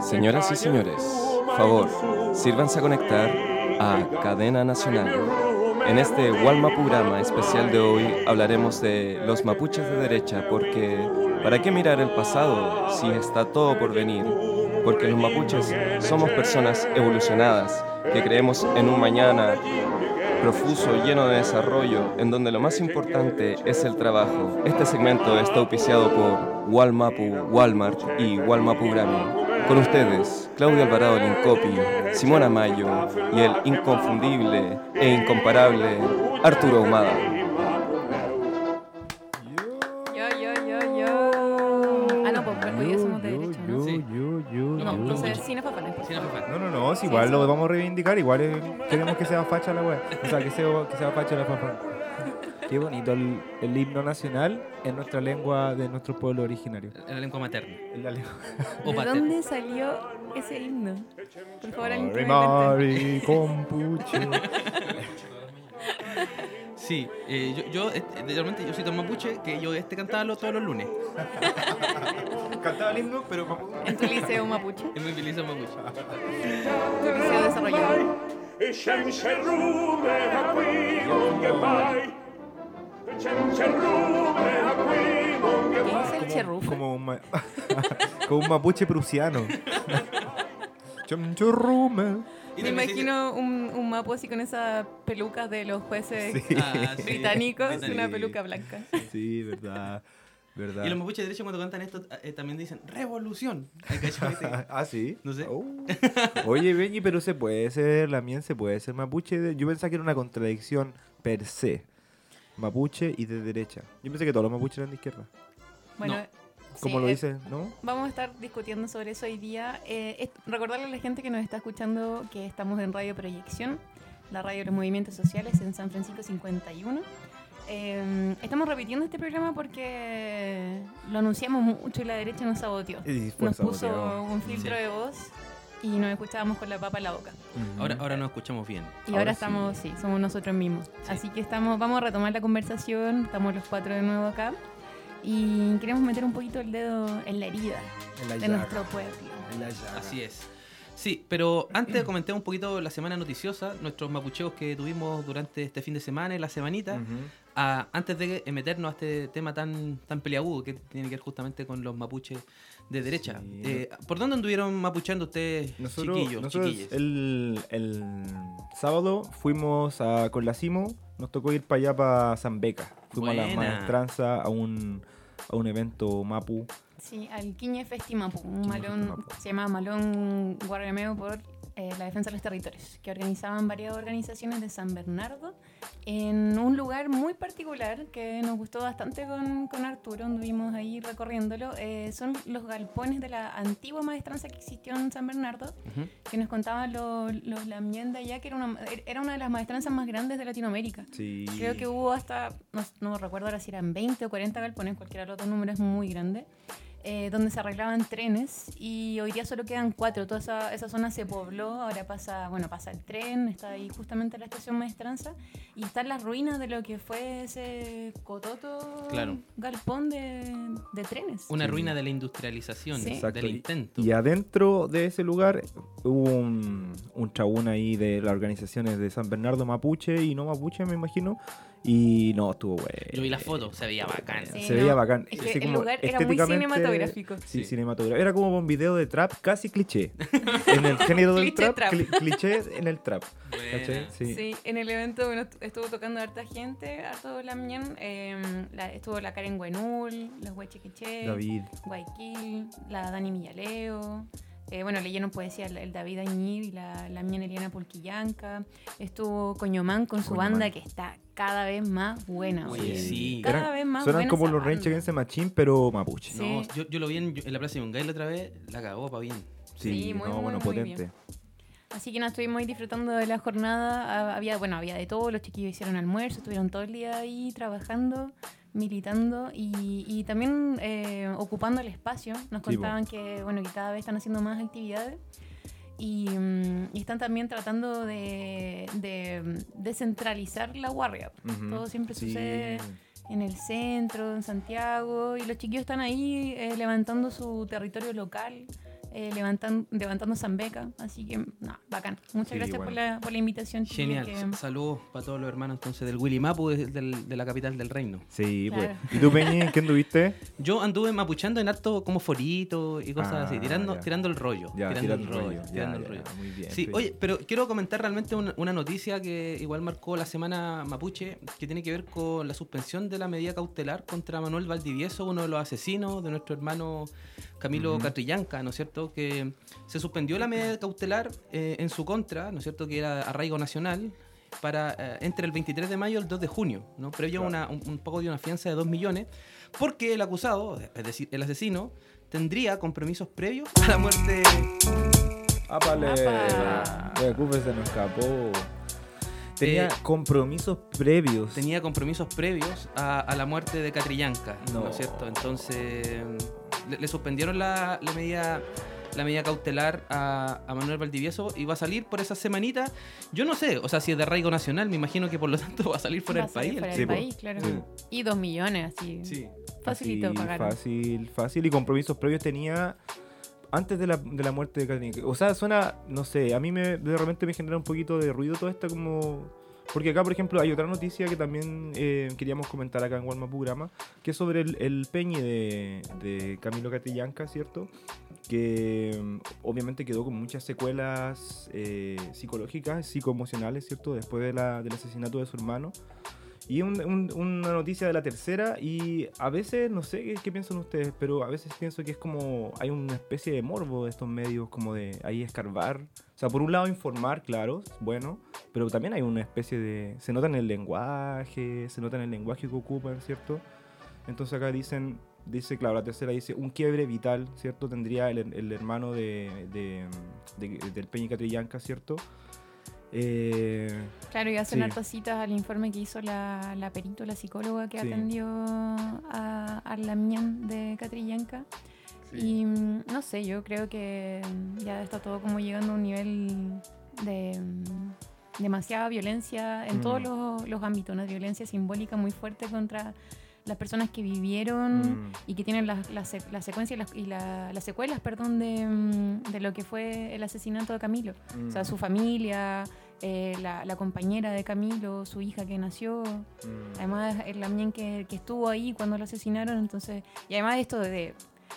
Señoras y señores, favor, sírvanse a conectar a Cadena Nacional. En este Walmapurama especial de hoy hablaremos de los mapuches de derecha porque ¿para qué mirar el pasado si está todo por venir? Porque los mapuches somos personas evolucionadas que creemos en un mañana profuso, lleno de desarrollo, en donde lo más importante es el trabajo. Este segmento está auspiciado por Walmapu, Walmart y Walmapu Grammy. Con ustedes, Claudio Alvarado Lincopi, Simona Mayo y el inconfundible e incomparable Arturo Humada. No, si igual sí. lo vamos a reivindicar, igual queremos que sea facha la wea. O sea, que sea, que sea facha la fanfan. Qué bonito el, el himno nacional en nuestra lengua de nuestro pueblo originario. En la lengua materna. En la lengua. O ¿De dónde salió ese himno? Por favor, alguien Mari, compuche. Sí, eh, yo, yo este, realmente yo soy tan mapuche que yo este cantaba lo- todos los lunes. Cantaba el himno, pero cuente. En tu liceo mapuche, Es muy feliz mapuche. tu liceo desarrollado. ¿Qué es el cherrufo? Como un, ma- como un mapuche prusiano. Chumchurrume. Y Me también imagino un, un mapo así con esas pelucas de los jueces Sí. Ah, sí. británicos, Británico. una peluca blanca. Sí, verdad. Verdad. Y los mapuches de derecha cuando cantan esto eh, también dicen revolución. Ah, sí. No sé. Oh. Oye, Benji, pero se puede ser, la mien se puede ser mapuche. de- Yo pensaba que era una contradicción per se. Mapuche y de derecha. Yo pensé que todos los mapuches eran de izquierda. Bueno, No. Como sí, lo eh, dice, ¿no? Vamos a estar discutiendo sobre eso hoy día. Eh, es- recordarle a la gente que nos está escuchando que estamos en Radio Proyección, la radio de los movimientos sociales en San Francisco 51. Eh, estamos repitiendo este programa porque lo anunciamos mucho y la derecha nos saboteó. Y Nos puso un filtro Sí. de voz y nos escuchábamos con la papa en la boca. Ahora, ahora nos escuchamos bien. Y Ahora estamos, sí, somos nosotros mismos. Así que estamos, vamos a retomar la conversación, estamos los cuatro de nuevo acá y queremos meter un poquito el dedo en la herida En la de llaga, nuestro pueblo. en la llaga. Así es. Sí, pero antes comenté un poquito la semana noticiosa, nuestros mapucheos que tuvimos durante este fin de semana y la semanita. Ah, antes de meternos a este tema tan, tan peliagudo que tiene que ver justamente con los mapuches de derecha. Sí. Eh, ¿Por dónde anduvieron mapuchando ustedes, Nosotros, chiquillos, nosotros el, el sábado fuimos a, con la Simo, nos tocó ir para allá, para San Beca. Fuimos a la Buena. maestranza, a un, a un evento Mapu. Sí, al Quiñe Festimapu, un Quiñe malón, se llama Malón Guargameo por eh, la defensa de los territorios, que organizaban varias organizaciones de San Bernardo en un lugar muy particular que nos gustó bastante con, con Arturo, anduvimos ahí recorriéndolo. eh, son los galpones de la antigua maestranza que existió en San Bernardo, Ujú. que nos contaban los, los Lamien de allá, que era una, era una de las maestranzas más grandes de Latinoamérica. Sí. Creo que hubo hasta, no, no recuerdo ahora si eran 20 o 40 galpones, cualquiera de los dos números es muy grande, eh, donde se arreglaban trenes y hoy día solo quedan cuatro. Toda esa, esa zona se pobló, ahora pasa, bueno, pasa el tren, está ahí justamente la estación Maestranza y están las ruinas de lo que fue ese cototo Claro. galpón de, de trenes. Una Sí. ruina de la industrialización, Sí. Exacto, del y- intento. Y adentro de ese lugar hubo un, un chabún ahí de las organizaciones de San Bernardo Mapuche y no Mapuche, me imagino. Y no, estuvo bueno. Yo vi la foto, se veía bacán. Sí, se no, veía bacán. es Así que el como lugar era muy cinematográfico. Sí, Sí. cinematográfico. Era como un video de trap casi cliché. en el género del Cliché trap, trap. cli- cliché en el trap. ¿Cachai? Sí. Sí, en el evento bueno, estu- estuvo tocando harta gente, harto Lamien. Eh, la- estuvo la Karen Guenul, los Huechequeche, David. Guayquil, la Dani Millaleo. Eh, bueno, leyeron poesía el, el David Añir y la, la Mien Eliana Pulquillanca. Estuvo Coñomán con su Coñomán. banda que está cada vez más buena. Oye, oye. sí. Cada Eran- vez más Suenan buena como los. Range Against the Machine, pero mapuche. Sí. No, yo, yo lo vi en, en la plaza de Yungay la otra vez, la cagó pa' bien. Sí, muy, no, muy, bueno, muy potente. bien. Así que nos estuvimos ahí disfrutando de la jornada. Había, bueno, había de todo. Los chiquillos hicieron almuerzo, estuvieron todo el día ahí trabajando, militando y, y también eh, ocupando el espacio. Nos Sí, contaban que, bueno, que cada vez están haciendo más actividades. Y, mm, y están también tratando de, de, mm, descentralizar la guardia. Todo siempre Sí. sucede en el centro, en Santiago, y los chiquillos están ahí eh, levantando su territorio local, eh, levantan, levantando Zambeca. Así que, no, bacán. Muchas Sí, gracias por, la, por la invitación. Genial. que- Saludos para todos los hermanos entonces del Willy Mapu, de, de la capital del reino. Sí, Claro. pues. ¿Y tú, Peñi, en qué anduviste? Yo anduve mapuchando en harto como forito y cosas Ah, así, tirando, ya. tirando el rollo. Ya, tirando tira el rollo. rollo. Ya, tirando el ya, rollo. Muy bien. Sí, Peñi. oye, pero quiero comentar realmente una, una noticia que igual marcó la semana mapuche, que tiene que ver con la suspensión de la medida cautelar contra Manuel Valdivieso, uno de los asesinos de nuestro hermano Camilo. Catrillanca, ¿no es cierto? Que se suspendió la medida cautelar eh, en su contra, ¿no es cierto? Que era arraigo nacional para eh, entre el 23 de mayo y el 2 de junio, ¿no? Previo a una- un, un pago de una fianza de 2 millones, porque el acusado, es decir, el asesino, tendría compromisos previos a la muerte ¡Ápale! Apa. De Cooper se nos escapó. Tenía Eh, compromisos previos. tenía compromisos previos a, a la muerte de Catrillanca, ¿no, No. es cierto? Entonces le, le suspendieron la, la medida la medida cautelar a, a Manuel Valdivieso y va a salir por esa semanita. Yo no sé, o sea, si es de arraigo nacional, me imagino que por lo tanto va a salir fuera va a del salir país. el fuera del país, claro. Sí. Y dos millones, así. Sí. Facilito Así, pagar. Fácil, fácil. Y compromisos previos tenía antes de la, de la muerte de Catherine. O sea, suena, no sé, a mí me, de repente me genera un poquito de ruido todo esto como... Porque acá, por ejemplo, hay otra noticia que también eh, queríamos comentar acá en Walmapu Grama, que es sobre el, el peñe de, de Camilo Catrillanca, ¿cierto? Que mm, obviamente quedó con muchas secuelas eh, psicológicas, psicoemocionales, ¿cierto? Después de la- del asesinato de su hermano. Y un- un- una noticia de la tercera y a veces, no sé qué, qué piensan ustedes, pero a veces pienso que es como, hay una especie de morbo de estos medios, como de ahí escarbar. O sea, por un lado informar, claro, bueno, pero también hay una especie de, se nota en el lenguaje, se nota en el lenguaje que ocupan, ¿cierto? Entonces acá dicen, dice, claro, la tercera dice, un quiebre vital, ¿cierto? Tendría el, el hermano de, de- de- del Peña Catrillanca, ¿cierto? Eh, Claro, y hacen Sí. hartas citas al informe que hizo la, la perito, la psicóloga que Sí. atendió a, a la miñan de Catrillanca. Y mm, no sé, yo creo que mm, ya está todo como llegando a un nivel de mm, demasiada violencia en todos Mm. los, los ámbitos, una violencia simbólica muy fuerte contra las personas que vivieron mm, y que tienen las la, la secuencia y, las, y la- las secuelas perdón, de, mm, de lo que fue el asesinato de Camilo. O sea, mm, su familia, eh, la, la compañera de Camilo, su hija que nació, mm. además el también que, que estuvo ahí cuando lo asesinaron, entonces, y además esto de, de-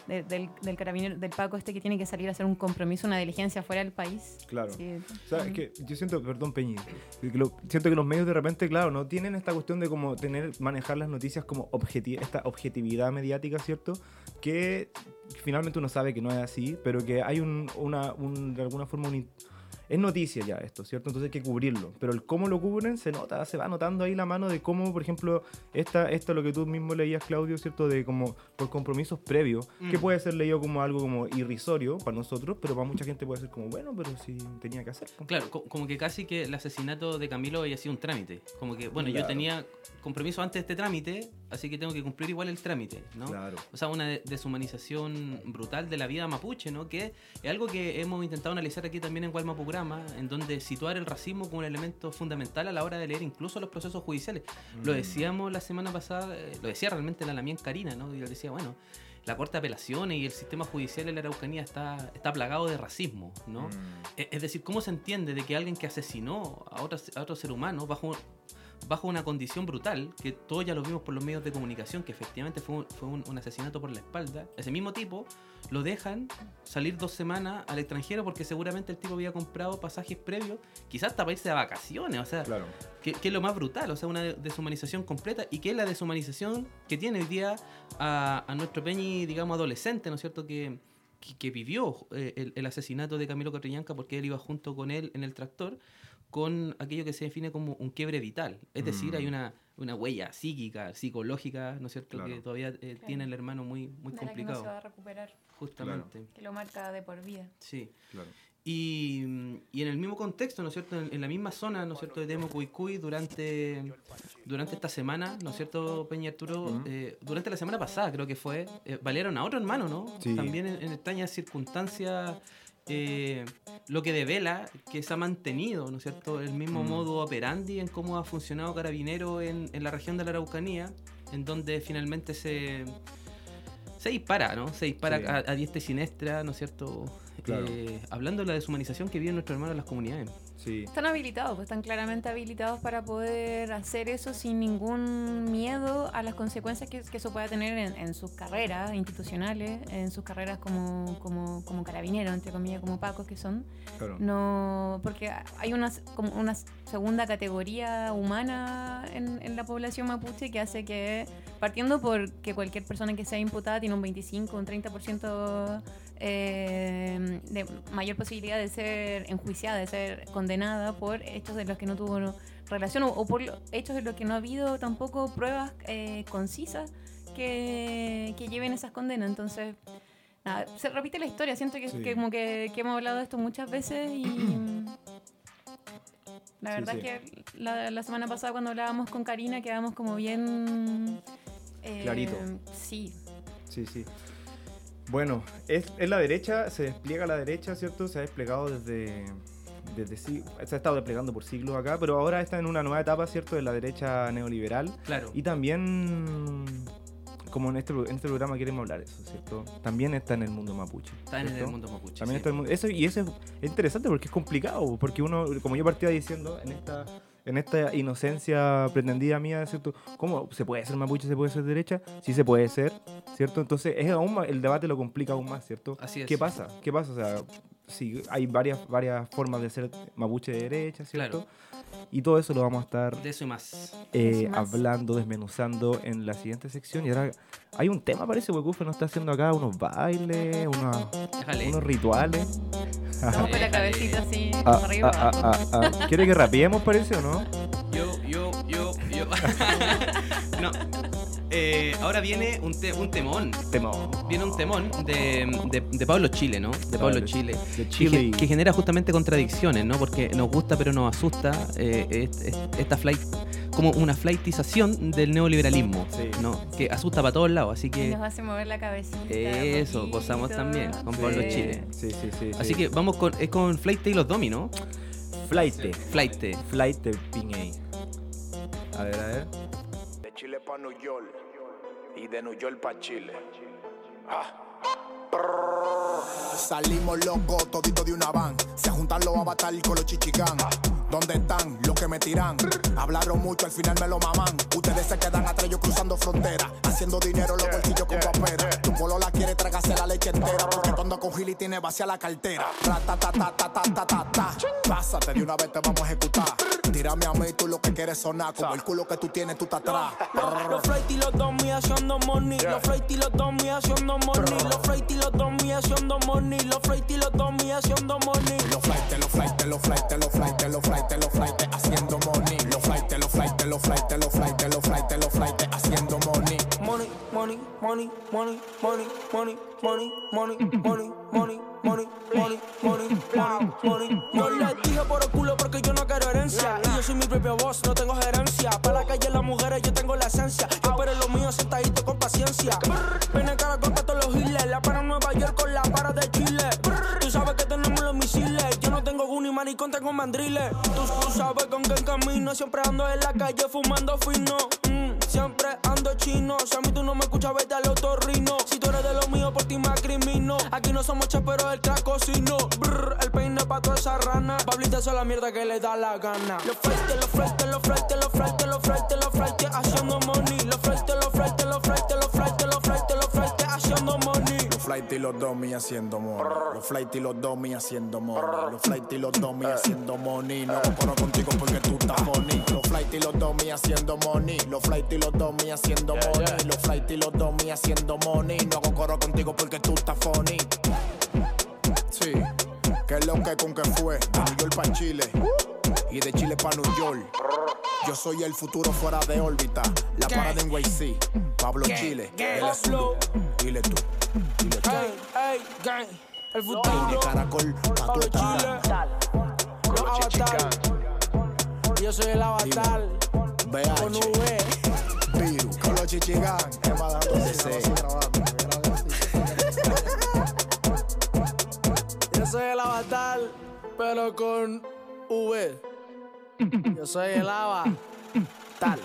del, del carabinero, del Paco este que tiene que salir a hacer un compromiso, una diligencia fuera del país. Claro. Sí, O sea, es que yo siento, perdón Peñi, que lo- siento que los medios de repente, claro, no tienen esta cuestión de como tener, manejar las noticias como objeti- esta objetividad mediática, ¿cierto? Que finalmente uno sabe que no es así, pero que hay un, una, un- de alguna forma un... Es noticia ya esto, ¿cierto? Entonces hay que cubrirlo. Pero el cómo lo cubren se nota, se va notando ahí la mano de cómo, por ejemplo, esta, esto lo que tú mismo leías, Claudio, ¿cierto? De como por compromisos previos, que puede ser leído como algo como irrisorio para nosotros, pero para mucha gente puede ser como, bueno, pero si tenía que hacer. Claro, co- como que casi que el asesinato de Camilo había sido un trámite. Como que, bueno, yo tenía compromiso antes de este trámite, así que tengo que cumplir igual el trámite, ¿no? Claro. O sea, una de- deshumanización brutal de la vida mapuche, ¿no? Que es algo que hemos intentado analizar aquí también en Gualmapograma, en donde situar el racismo como un elemento fundamental a la hora de leer incluso los procesos judiciales. Lo Mm. decíamos la semana pasada, eh, lo decía realmente la Lamien Karina, ¿no? Y él decía, bueno, la Corte de Apelaciones y el sistema judicial en la Araucanía está, está plagado de racismo, ¿no? Mm. E- Es decir, ¿cómo se entiende de que alguien que asesinó a otro, a otro ser humano bajo, bajo una condición brutal, que todos ya lo vimos por los medios de comunicación, que efectivamente fue, un, fue un- un asesinato por la espalda, ese mismo tipo lo dejan salir dos semanas al extranjero porque seguramente el tipo había comprado pasajes previos, quizás hasta para irse de vacaciones, o sea, Claro. que, que es lo más brutal, o sea, una de- deshumanización completa y que es la deshumanización que tiene hoy día a, a nuestro Peñi, digamos, adolescente, ¿no es cierto? Que, que, que vivió eh, el, el asesinato de Camilo Catrillanca porque él iba junto con él en el tractor con aquello que se define como un quiebre vital. Es decir, Mm. hay una, una huella psíquica, psicológica, ¿no es cierto? Claro. Que todavía eh, tiene el hermano muy, muy de la que no complicado, se va a recuperar, justamente. que lo marca de por vida. Sí. Claro. Y, y en el mismo contexto, ¿no es cierto? En, en la misma zona, ¿no es cierto? De Cuicuy durante, durante esta semana, ¿no es cierto, Peña Arturo? Ujú. Eh, durante la semana pasada, creo que fue, eh, valieron a otro hermano, ¿no? Sí. También en, en extrañas circunstancias, eh, lo que devela que se ha mantenido, ¿no es cierto? El mismo Mm. modo operandi en cómo ha funcionado Carabinero en, en la región de la Araucanía. en donde finalmente se, se dispara, ¿no? Se dispara Sí. a, a diestra y siniestra, ¿no es cierto? Claro. Eh, hablando de la deshumanización que viven nuestros hermanos en las comunidades. Sí. Están habilitados, pues están claramente habilitados para poder hacer eso sin ningún miedo a las consecuencias que, que eso pueda tener en, en sus carreras institucionales, en sus carreras como, como, como carabineros, entre comillas, como pacos que son. Claro. No, porque hay una, como una segunda categoría humana en, en la población mapuche que hace que, partiendo por que cualquier persona que sea imputada tiene un 25, un 30% eh, de mayor posibilidad de ser enjuiciada, de ser condenada por hechos de los que no tuvo no- relación o, o por hechos de los que no ha habido tampoco pruebas eh, concisas que, que lleven esas condenas. Entonces, nada, se repite la historia. Siento que, Sí. que como que, que hemos hablado de esto muchas veces y la Sí, verdad sí. es que la, la semana pasada cuando hablábamos con Karina quedamos como bien... eh, Clarito. Sí, Sí, sí. Bueno, es, es la derecha, se despliega a la derecha, ¿cierto? Se ha desplegado desde, desde se ha estado desplegando por siglos acá, pero ahora está en una nueva etapa, ¿cierto? De la derecha neoliberal. Claro. Y también, como en este, en este programa queremos hablar eso, ¿cierto? También está en el mundo mapuche. Está en el mundo mapuche. También sí. está el mundo. Eso, y eso es, es interesante porque es complicado, porque uno, como yo partía diciendo, en esta, en esta inocencia pretendida mía, ¿cierto? ¿Cómo se puede ser mapuche, se puede ser derecha? Sí se puede ser, ¿cierto? Entonces es aún más- el debate lo complica aún más, ¿cierto? Así es. ¿Qué pasa? ¿Qué pasa? O sea, sí, hay varias, varias formas de ser mapuche de derecha, ¿cierto? Claro. Y todo eso lo vamos a estar De eso y más. eh, más. hablando, desmenuzando en la siguiente sección. Y ahora hay un tema, parece, que nos está haciendo acá unos bailes, unos, unos rituales. estamos con la cabecita así Ah, arriba. ah, ah, ah, ah. ¿Quiere que rapiemos, parece o no? Yo, yo, yo, yo. Eh, ahora viene un, te- un temón. Temón. Viene un temón de, de, de Pablo Chile, ¿no? De Pablo Pablo Chile. De Que, Chile. que genera justamente contradicciones, ¿no? Porque nos gusta pero nos asusta eh, es- es- esta flight, como una flightización del neoliberalismo, Sí. ¿no? Que asusta para todos lados, así Y que nos hace mover la cabecita. Eso, poquito. gozamos también con Pablo. Chile. Sí, sí, sí. así sí. que vamos con es con Flight y los Domi, ¿no? Flight. Flight. Flight Piñey. A ver, a ver. De Chile pa' New York y de New York pa' Chile. Ah. Salimos locos, todito de una van. Se juntan los avatar con los chichigán. ¿Dónde están los que me tiran? Hablaron mucho, al final me lo maman. Ustedes se quedan atrás, yo cruzando fronteras. Haciendo dinero en los bolsillos con papera. Tu polo la quiere tragarse la leche entera. Porque cuando con Gil y tiene vacía la cartera. Ra, ta, ta, ta, ta, ta, ta, ta, Pásate, de una vez te vamos a ejecutar. Tírame a mí, tú lo que quieres sonar. Como el culo que tú tienes, tú estás atrás. Los flight y los dos míos haciendo money. Los flight y los dos míos haciendo money. Los flight y los dos haciendo money. Los flight y los dos haciendo money. Los flight, los flight, los flight, los flight, los flight flightes, los flightes, haciendo money. Los flightes, los flightes, los flightes, los flightes, los flightes, los flightes, haciendo money. Money, money, money, money, money, money, money, money, money, money, money, money, money, money, money. Yo les dije por el culo porque yo no quiero herencia. Yo soy mi propio boss, no tengo gerencia. Para la calle las mujeres yo tengo la esencia. Yo pero lo mío sentadito con paciencia. Pene cara con todos los giles. La para Nueva York con la para de Chile. Maricón, tengo mandriles. Tú, sabes con quién camino. Siempre ando en la calle fumando fino. Mm, siempre ando chino. Si a mí tú no me escuchas, vete al otorrino. Si tú eres de lo mío, por ti me acrimino. Aquí no somos pero el crack cocino. Brr, el peine pa' toda esa rana. Pablita es la mierda que le da la gana. Los flightes, los flightes, los flightes, los flightes, los flightes, los flightes, haciendo money. Flightes, los flightes, flight y los domi haciendo money. Los flight y los domi haciendo money. Los flight y los domi haciendo money. No comparo contigo porque tú estás funny. Los flight y los domi haciendo money. Los flight y los domi haciendo money. Los flight y los domi haciendo money. No comparo contigo porque tú estás funny. Sí, que es lo que con que fue. De New York pa' Chile. Y de Chile pa' New York. Yo soy el futuro fuera de órbita. La parada en YC. Pablo Chile. Él es Pablo. Dile tú. Dile tú. Ey, ey, gang. El De futuro. caracol. Los avatar. Yo soy el avatar. Con V. Piru, con los chichigán. DC. Yo soy el avatar, pero con V. Yo soy el ava. matar.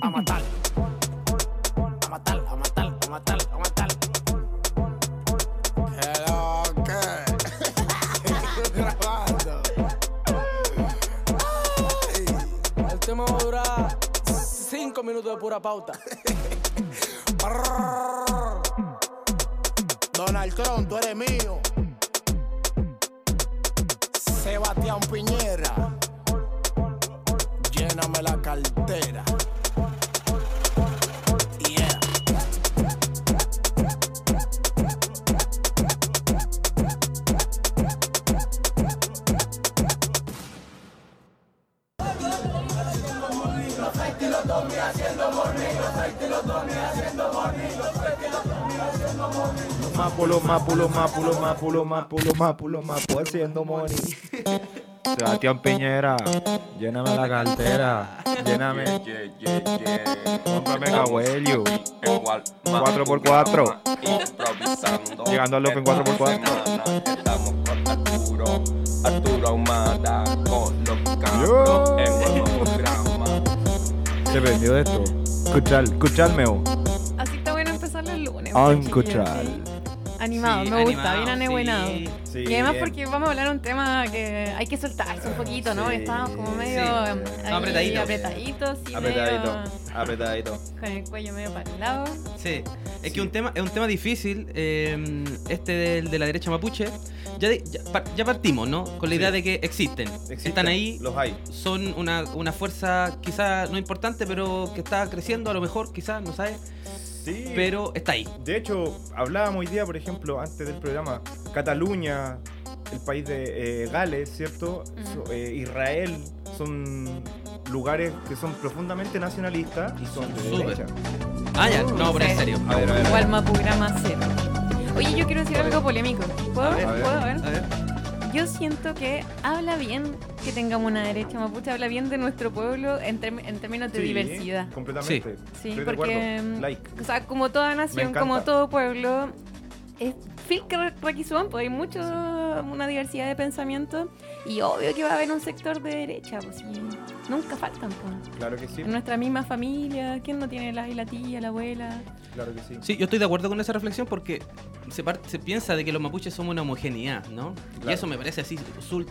A matar. A matar, a matar, a matar, a matar. Hello, ¿qué? Grabando. Ay. El tema va a durar cinco minutos de pura pauta. Donald Trump, tú eres mío. Sebastián Piñera. Lléname la cartera. Yeah. Mápulo, mápulo, mápulo, mápulo, mápulo, mápulo, mápulo, haciendo money. Sebastián Piñera, lléname la cartera, lléname, cómprame por cuatro. Improvisando. Llegando al Open 4x4. Estamos con Arturo, Arturo Ahumada, colocando Yo. en nuevo programa. se perdió de esto. Escuchar, escucharme. Así está bueno empezar los lunes. Ah, pues, escuchar. Animado, Sí, me gusta, animado, bien anebuenado. sí. Sí, y además bien. porque vamos a hablar de un tema que hay que soltarse un poquito, ¿no? Sí. Estamos como medio ahí Apretaditos. apretaditos, sí, Apretadito, medio apretadito. con el cuello medio para el lado. Sí, es que un tema, es un tema difícil, eh, este del- de, la derecha mapuche. Ya, de- ya, par- ya partimos, ¿no? Con la Sí. idea de que existen, están ahí, Los hay. son una, una fuerza quizá no importante, pero que está creciendo a lo mejor, quizás, no sabes, Sí. pero está ahí. De hecho, hablábamos hoy día, por ejemplo, antes del programa, Cataluña, el país de eh, Gales, ¿cierto? So- eh, Israel, son lugares que son profundamente nacionalistas y son de Súper. derecha. Ah, ya, no, pero en serio. A ver, a ver. Igual Mapograma cero. Oye, yo quiero decir algo polémico. ¿Puedo? A ver, a ver. ¿Puedo? A ver. A ver. Yo siento que habla bien que tengamos una derecha mapuche, habla bien de nuestro pueblo en, term- en términos de Sí, diversidad. Completamente. Sí, porque, mm, Like. O sea, como toda nación, como todo pueblo, es Phil Requisón, pues hay mucho, una diversidad de pensamientos y obvio que va a haber un sector de derecha, pues sí, nunca faltan, pues. Claro que sí. En nuestra misma familia, ¿quién no tiene la, la tía, la abuela? Claro que sí. Sí, yo estoy de acuerdo con esa reflexión porque se, par- se piensa de que los mapuches somos una homogeneidad, ¿no? Y eso me parece así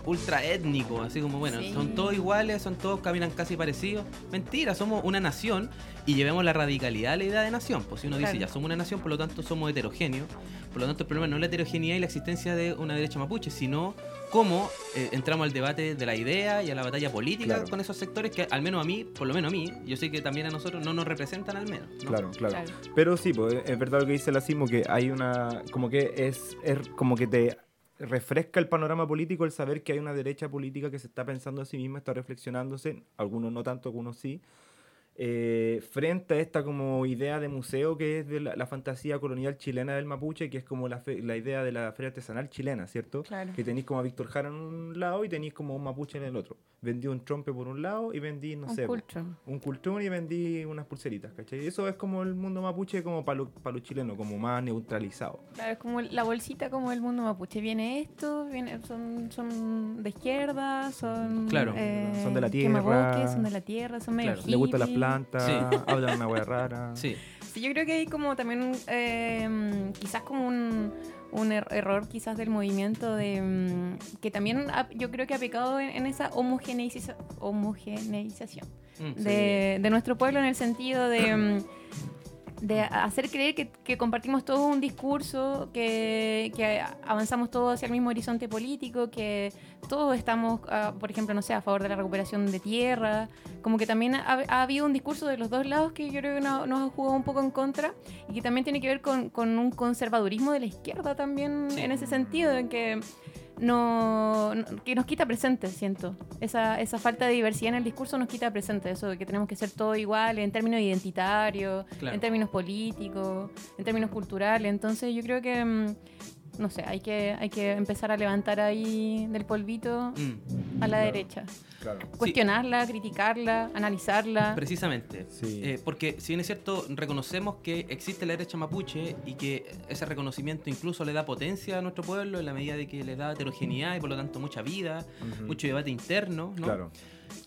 ultra étnico, así como, bueno, Sí. son todos iguales, son todos caminan casi parecidos. Mentira, somos una nación y llevemos la radicalidad a la idea de nación. Pues si uno dice, ya somos una nación, por lo tanto somos heterogéneos. Por lo tanto, el problema no es la heterogeneidad y la existencia de una derecha mapuche, sino cómo eh, entramos al debate de la idea y a la batalla política Claro. con esos sectores que, al menos a mí, por lo menos a mí, yo sé que también a nosotros no nos representan al menos. ¿no? Claro, claro, Claro. Pero sí, pues, es verdad lo que dice la Simo, que hay una. como que es, es como que te refresca el panorama político el saber que hay una derecha política que se está pensando a sí misma, está reflexionándose, algunos no tanto, algunos sí, eh, frente a esta como idea de museo que es de la, la fantasía colonial chilena del mapuche, que es como la, fe- la idea de la feria artesanal chilena, ¿cierto? Claro. Que tenéis como a Víctor Jara en un lado y tenéis como un mapuche en el otro. Vendí un trompe por un lado y vendí, no Un sé, culto. un cultún y vendí unas pulseritas, ¿cachai? Eso es como el mundo mapuche como para los chilenos, como más neutralizado. Claro, es como la bolsita como el mundo mapuche. Viene esto, viene, son, son de izquierda, son... Claro. Son de la tierra. son de la tierra, son medio Claro. Le gustan las hippie. Plantas, Sí. hablan una wea rara. Sí. Sí, yo creo que hay como también, eh, quizás como un, un er- error quizás del movimiento de mm, que también ha- yo creo que ha pecado en, en esa homogeneiza- homogeneización Mm. de, de nuestro pueblo en el sentido de, mm, de hacer creer que, que compartimos todo un discurso, que, que avanzamos todos hacia el mismo horizonte político, que todos estamos, ah, por ejemplo, no sé, a favor de la recuperación de tierra, como que también ha, ha habido un discurso de los dos lados que yo creo que no- nos ha jugado un poco en contra y que también tiene que ver con, con un conservadurismo de la izquierda también en ese sentido, en que no, no- que nos quita presente, siento. Esa, esa falta de diversidad en el discurso nos quita presente, eso de que tenemos que ser todo igual en términos identitarios, Claro. en términos políticos, en términos culturales. Entonces yo creo que mm, no sé, hay que, hay que empezar a levantar ahí del polvito Mm. a la Claro. derecha. Claro. Cuestionarla, criticarla, analizarla. Precisamente. Sí. Eh, porque si bien es cierto, reconocemos que existe la derecha mapuche y que ese reconocimiento incluso le da potencia a nuestro pueblo en la medida de que le da heterogeneidad y por lo tanto mucha vida, mucho debate interno, ¿no? Claro.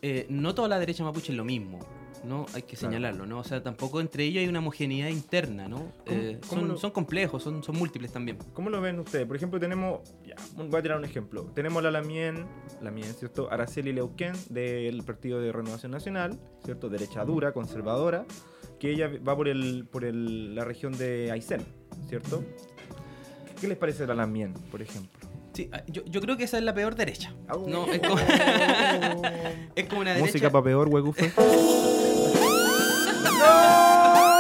Eh, no toda la derecha mapuche es lo mismo, ¿no? Hay que Claro. señalarlo, ¿no? O sea, tampoco entre ellos hay una homogeneidad interna, ¿no? Eh, son, lo- son complejos, son, son múltiples también. ¿Cómo lo ven ustedes? Por ejemplo, tenemos, ya, voy a tirar un ejemplo. Tenemos la Lamien, Lamien, ¿cierto? Araceli Leuquén del Partido de Renovación Nacional, ¿cierto? Derecha dura, conservadora, que ella va por el por el- la región de Aysén, ¿cierto? ¿Qué les parece la Lamien, por ejemplo? Sí, ah, yo, yo creo que esa es la peor derecha. No, es como, es como una derecha... Música para peor, huegufe. no!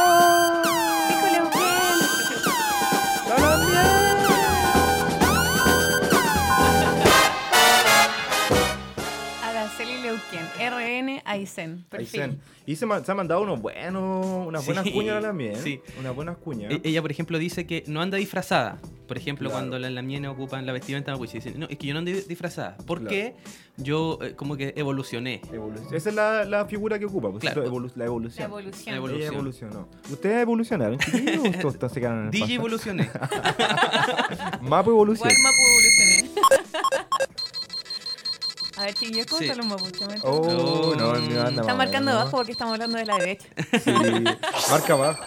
Leuquén, RN Aysén. Perfil. Y se, ma- se ha mandado unos buenos, unas buenas Sí, cuñas a la Lamien. sí. Unas buenas cuñas. E- Ella, por ejemplo, dice que no anda disfrazada. Por ejemplo, Claro. cuando las lamienes ocupan la vestimenta mapuche, dicen, no, es que yo no ando disfrazada. Claro. Porque yo eh, como que evolucioné. Evolu- Esa es la, la figura que ocupa, pues, Claro. Evolu- la La evolución. evolución. La evolu- Ella Evolución. evolucionó. ¿Ustedes evolucionaron, chiquillos? o todos se quedaron en el DJ pasado? evolucioné. Mapo evolución. Igual Mapu A ver, chiquillos, ¿cómo Sí. están los mapuches? Oh, no, el mío anda Están más marcando abajo porque estamos hablando de la derecha. Sí, marca abajo.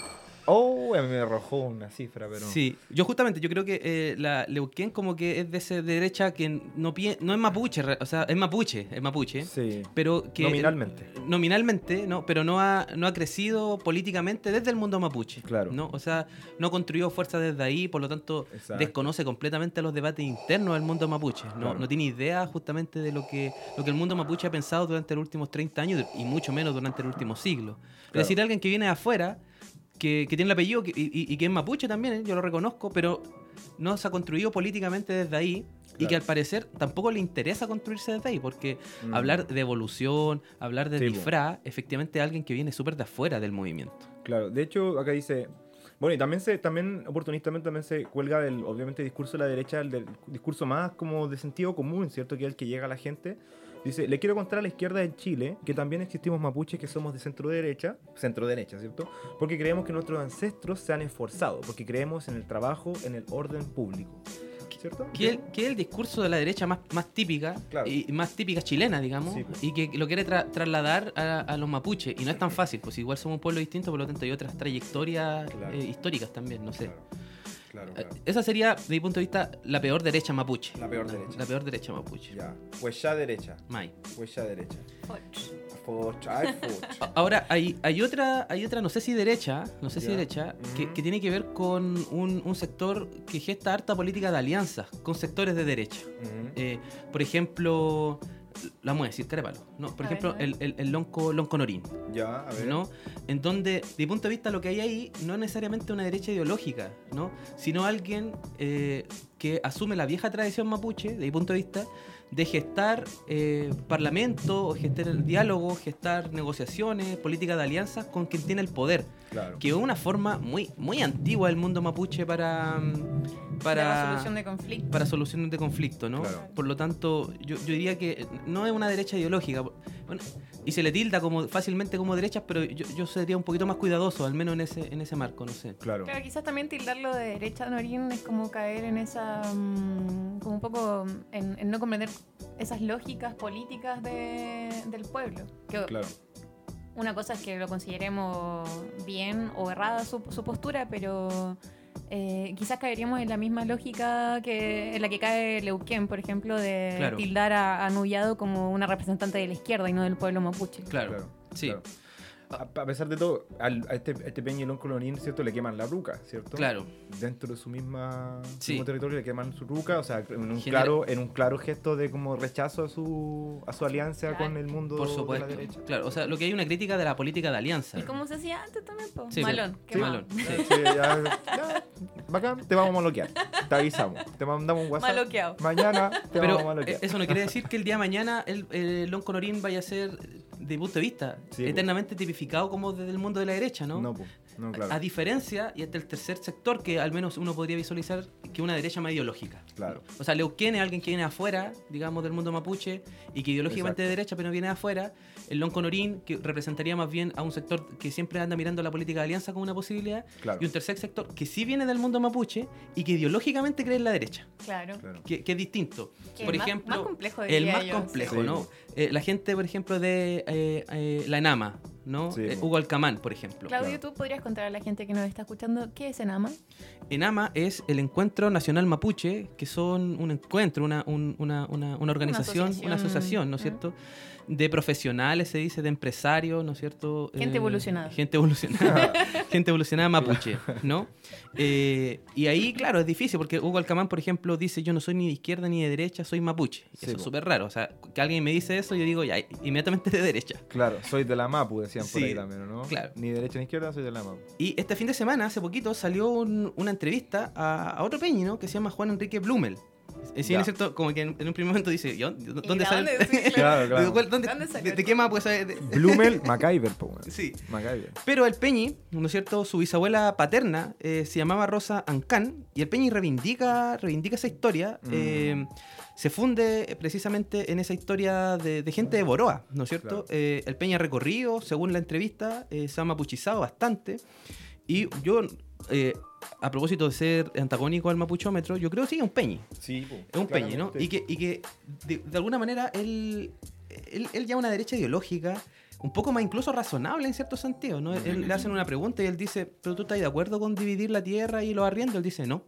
Oh, me arrojó una cifra, pero. Sí, yo justamente, yo creo que eh, la Leuquén como que es de esa derecha que no, pie- no es mapuche, o sea, es mapuche, es mapuche. Sí. Pero que Nominalmente. nominalmente, ¿no? Pero no ha, no ha crecido políticamente desde el mundo mapuche. Claro. ¿no? O sea, no construyó fuerza desde ahí, por lo tanto, Exacto. desconoce completamente los debates internos del mundo mapuche. No, Claro. no tiene idea justamente de lo que, lo que el mundo mapuche ha pensado durante los últimos 30 años y mucho menos durante el último siglo. Es decir, alguien que viene de afuera, que, que tiene el apellido que- y, y- y que es mapuche también, ¿eh? yo lo reconozco, pero no se ha construido políticamente desde ahí. Y Claro. que al parecer tampoco le interesa construirse desde ahí, porque Mm. hablar de evolución, hablar de Sí, disfraz, efectivamente es alguien que viene súper de afuera del movimiento. Claro, de hecho, acá dice. Bueno, y también se, también oportunistamente también se cuelga del, obviamente, discurso de la derecha, el del discurso más como de sentido común, ¿cierto? Que es el que llega a la gente. Dice, le quiero contar a la izquierda de Chile que también existimos mapuches que somos de centro derecha, centro derecha, ¿cierto? Porque creemos que nuestros ancestros se han esforzado, porque creemos en el trabajo, en el orden público, ¿cierto? Que es que es el discurso de la derecha más, más típica, Claro. y más típica chilena, digamos, Sí, pues. y que lo quiere tra- trasladar a, a los mapuches. Y no es tan fácil, pues igual somos un pueblo distinto, por lo tanto hay otras trayectorias Claro. eh, históricas también, no sé. Claro, Eh, Esa sería, desde mi punto de vista, la peor derecha mapuche. La peor derecha. La peor derecha mapuche. Ya, pues ya derecha, May. pues ya derecha. Och. Foch, ay, foch. A- Ahora, hay, hay otra, hay otra, no sé si derecha, no sé si derecha, que, que tiene que ver con un, un sector que gesta harta política de alianzas con sectores de derecha. Eh, por ejemplo, la vamos a decir, carepalo, ¿no? Por A ejemplo, ver. el, el, el lonco, lonco norín, Ya, a ver. ¿no? En donde, de mi punto de vista, lo que hay ahí no es necesariamente una derecha ideológica, ¿no? Sino alguien eh, que asume la vieja tradición mapuche, de mi punto de vista, de gestar eh, parlamento, o gestar el diálogo, gestar negociaciones, política de alianzas con quien tiene el poder. Claro. Que es una forma muy, muy antigua del mundo mapuche para... mm, para La resolución de conflictos. para soluciones de conflicto, ¿no? Claro. Por lo tanto, yo, yo diría que no es una derecha ideológica. Bueno, y se le tilda como fácilmente como derechas, pero yo, yo sería un poquito más cuidadoso, al menos en ese, en ese marco, no sé. Claro. Claro, quizás también tildarlo de derecha, Norín, es como caer en esa. mm, como un poco en, en no comprender esas lógicas políticas de- del pueblo. Que Claro. una cosa es que lo consideremos bien o errada su, su postura, pero eh, quizás caeríamos en la misma lógica que en la que cae Leuquén, por ejemplo, de Claro. tildar a, a Nullado como una representante de la izquierda y no del pueblo mapuche. Claro, Claro, sí, claro. A, a pesar de todo, al- a este, a este Peñilón Colorín, ¿cierto? Le queman la ruca, ¿cierto? claro. Dentro de su misma Sí. mismo territorio le queman su ruca, o sea, en un, Genera- claro, en un claro gesto de como rechazo a su, a su alianza Claro. con el mundo Por de la supuesto. derecha. Claro, o sea, lo que hay una crítica de la política de alianza. Y como se hacía antes también, po. Sí, malón. sí, malón. Sí, sí, ya, ya, bacán, te vamos a maloquear. Te avisamos. Te mandamos un WhatsApp. Maloqueado. Mañana te Pero vamos a maloquear. eso no quiere decir que el día de mañana el, el Lon Colorín vaya a ser, de mi punto de vista, Sí, po. eternamente tipificado como desde el mundo de la derecha, ¿no? No. No, claro. A diferencia, y este es el tercer sector que al menos uno podría visualizar, que una derecha más ideológica. Claro. O sea, Leuquén es alguien que viene afuera, digamos, del mundo mapuche y que ideológicamente es de derecha, pero viene de afuera. El Lonco Norín, que representaría más bien a un sector que siempre anda mirando la política de alianza como una posibilidad. Claro. Y un tercer sector que sí viene del mundo mapuche y que ideológicamente cree en la derecha, Claro. Claro. que, que es distinto. Que por más- ejemplo, más complejo, el más yo, complejo, sí. ¿no? Eh, la gente, por ejemplo, de eh, eh, la Enama, ¿no? Sí, Eh, po. Hugo Alcamán, por ejemplo. Claudio, ¿tú podrías contar a la gente que nos está escuchando qué es Enama? ENAMA es el Encuentro Nacional Mapuche, que son un encuentro, una, un- una, una- una organización, asociación, una asociación, ¿no es ¿eh? cierto? De profesionales, se dice, de empresarios, ¿no es cierto? Gente evolucionada. Gente evolucionada. gente evolucionada mapuche, ¿no? Eh, y ahí, claro, es difícil, porque Hugo Alcamán, por ejemplo, dice, yo no soy ni de izquierda ni de derecha, soy mapuche. Y Sí, eso es súper raro, o sea, que alguien me dice eso, yo digo, ya, inmediatamente de derecha. Claro, soy de la MAPU, decían por Sí, ahí también, ¿no? claro. Ni derecha ni izquierda, soy de la MAPU. Y este fin de semana, hace poquito, salió un- una entrevista a, a otro peñi, ¿no? Que se llama Juan Enrique Blumel. Es Ya. es cierto, como que en, en un primer momento dice, ¿yo? ¿Dónde ¿Y sale? dónde? Sí, Claro, claro. Digo, ¿cuál- ¿dónde- ¿Dónde salió de, qué más puede saber? Blumel, MacGyver, po. Sí. MacGyver. Pero el Peñi, ¿no es cierto? Su bisabuela paterna eh, se llamaba Rosa Ancán y el Peñi reivindica, reivindica esa historia. Mm. eh, se funde eh, precisamente en esa historia de, de gente de Boroa, ¿no es cierto? Claro. Eh, el Peñi ha recorrido, según la entrevista, eh, se ha mapuchizado bastante. Y yo, eh, a propósito de ser antagónico al mapuchómetro, yo creo que sí, es un Peñi. Sí. Es un peñi, ¿no? Y que, y que de, de alguna manera él, él, él ya una derecha ideológica, un poco más incluso razonable en cierto sentido, ¿no? Él, le hacen una pregunta y él dice, ¿pero tú estás de acuerdo con dividir la tierra y los arriendos? Él dice, no.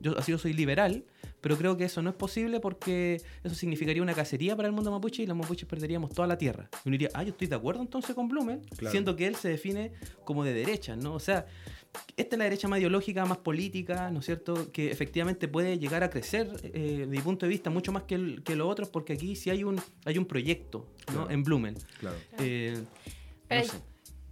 Yo así yo soy liberal, pero creo que eso no es posible porque eso significaría una cacería para el mundo mapuche y los mapuches perderíamos toda la tierra. Y uno diría, ah, yo estoy de acuerdo entonces con Blumen, Claro. siendo que él se define como de derecha, ¿no? O sea, esta es la derecha más ideológica, más política, ¿no es cierto? Que efectivamente puede llegar a crecer, eh, de mi punto de vista, mucho más que, el- que los otros, porque aquí sí hay un, hay un proyecto, ¿no? Claro. En Blumen. Claro. Eh, Pero no sé.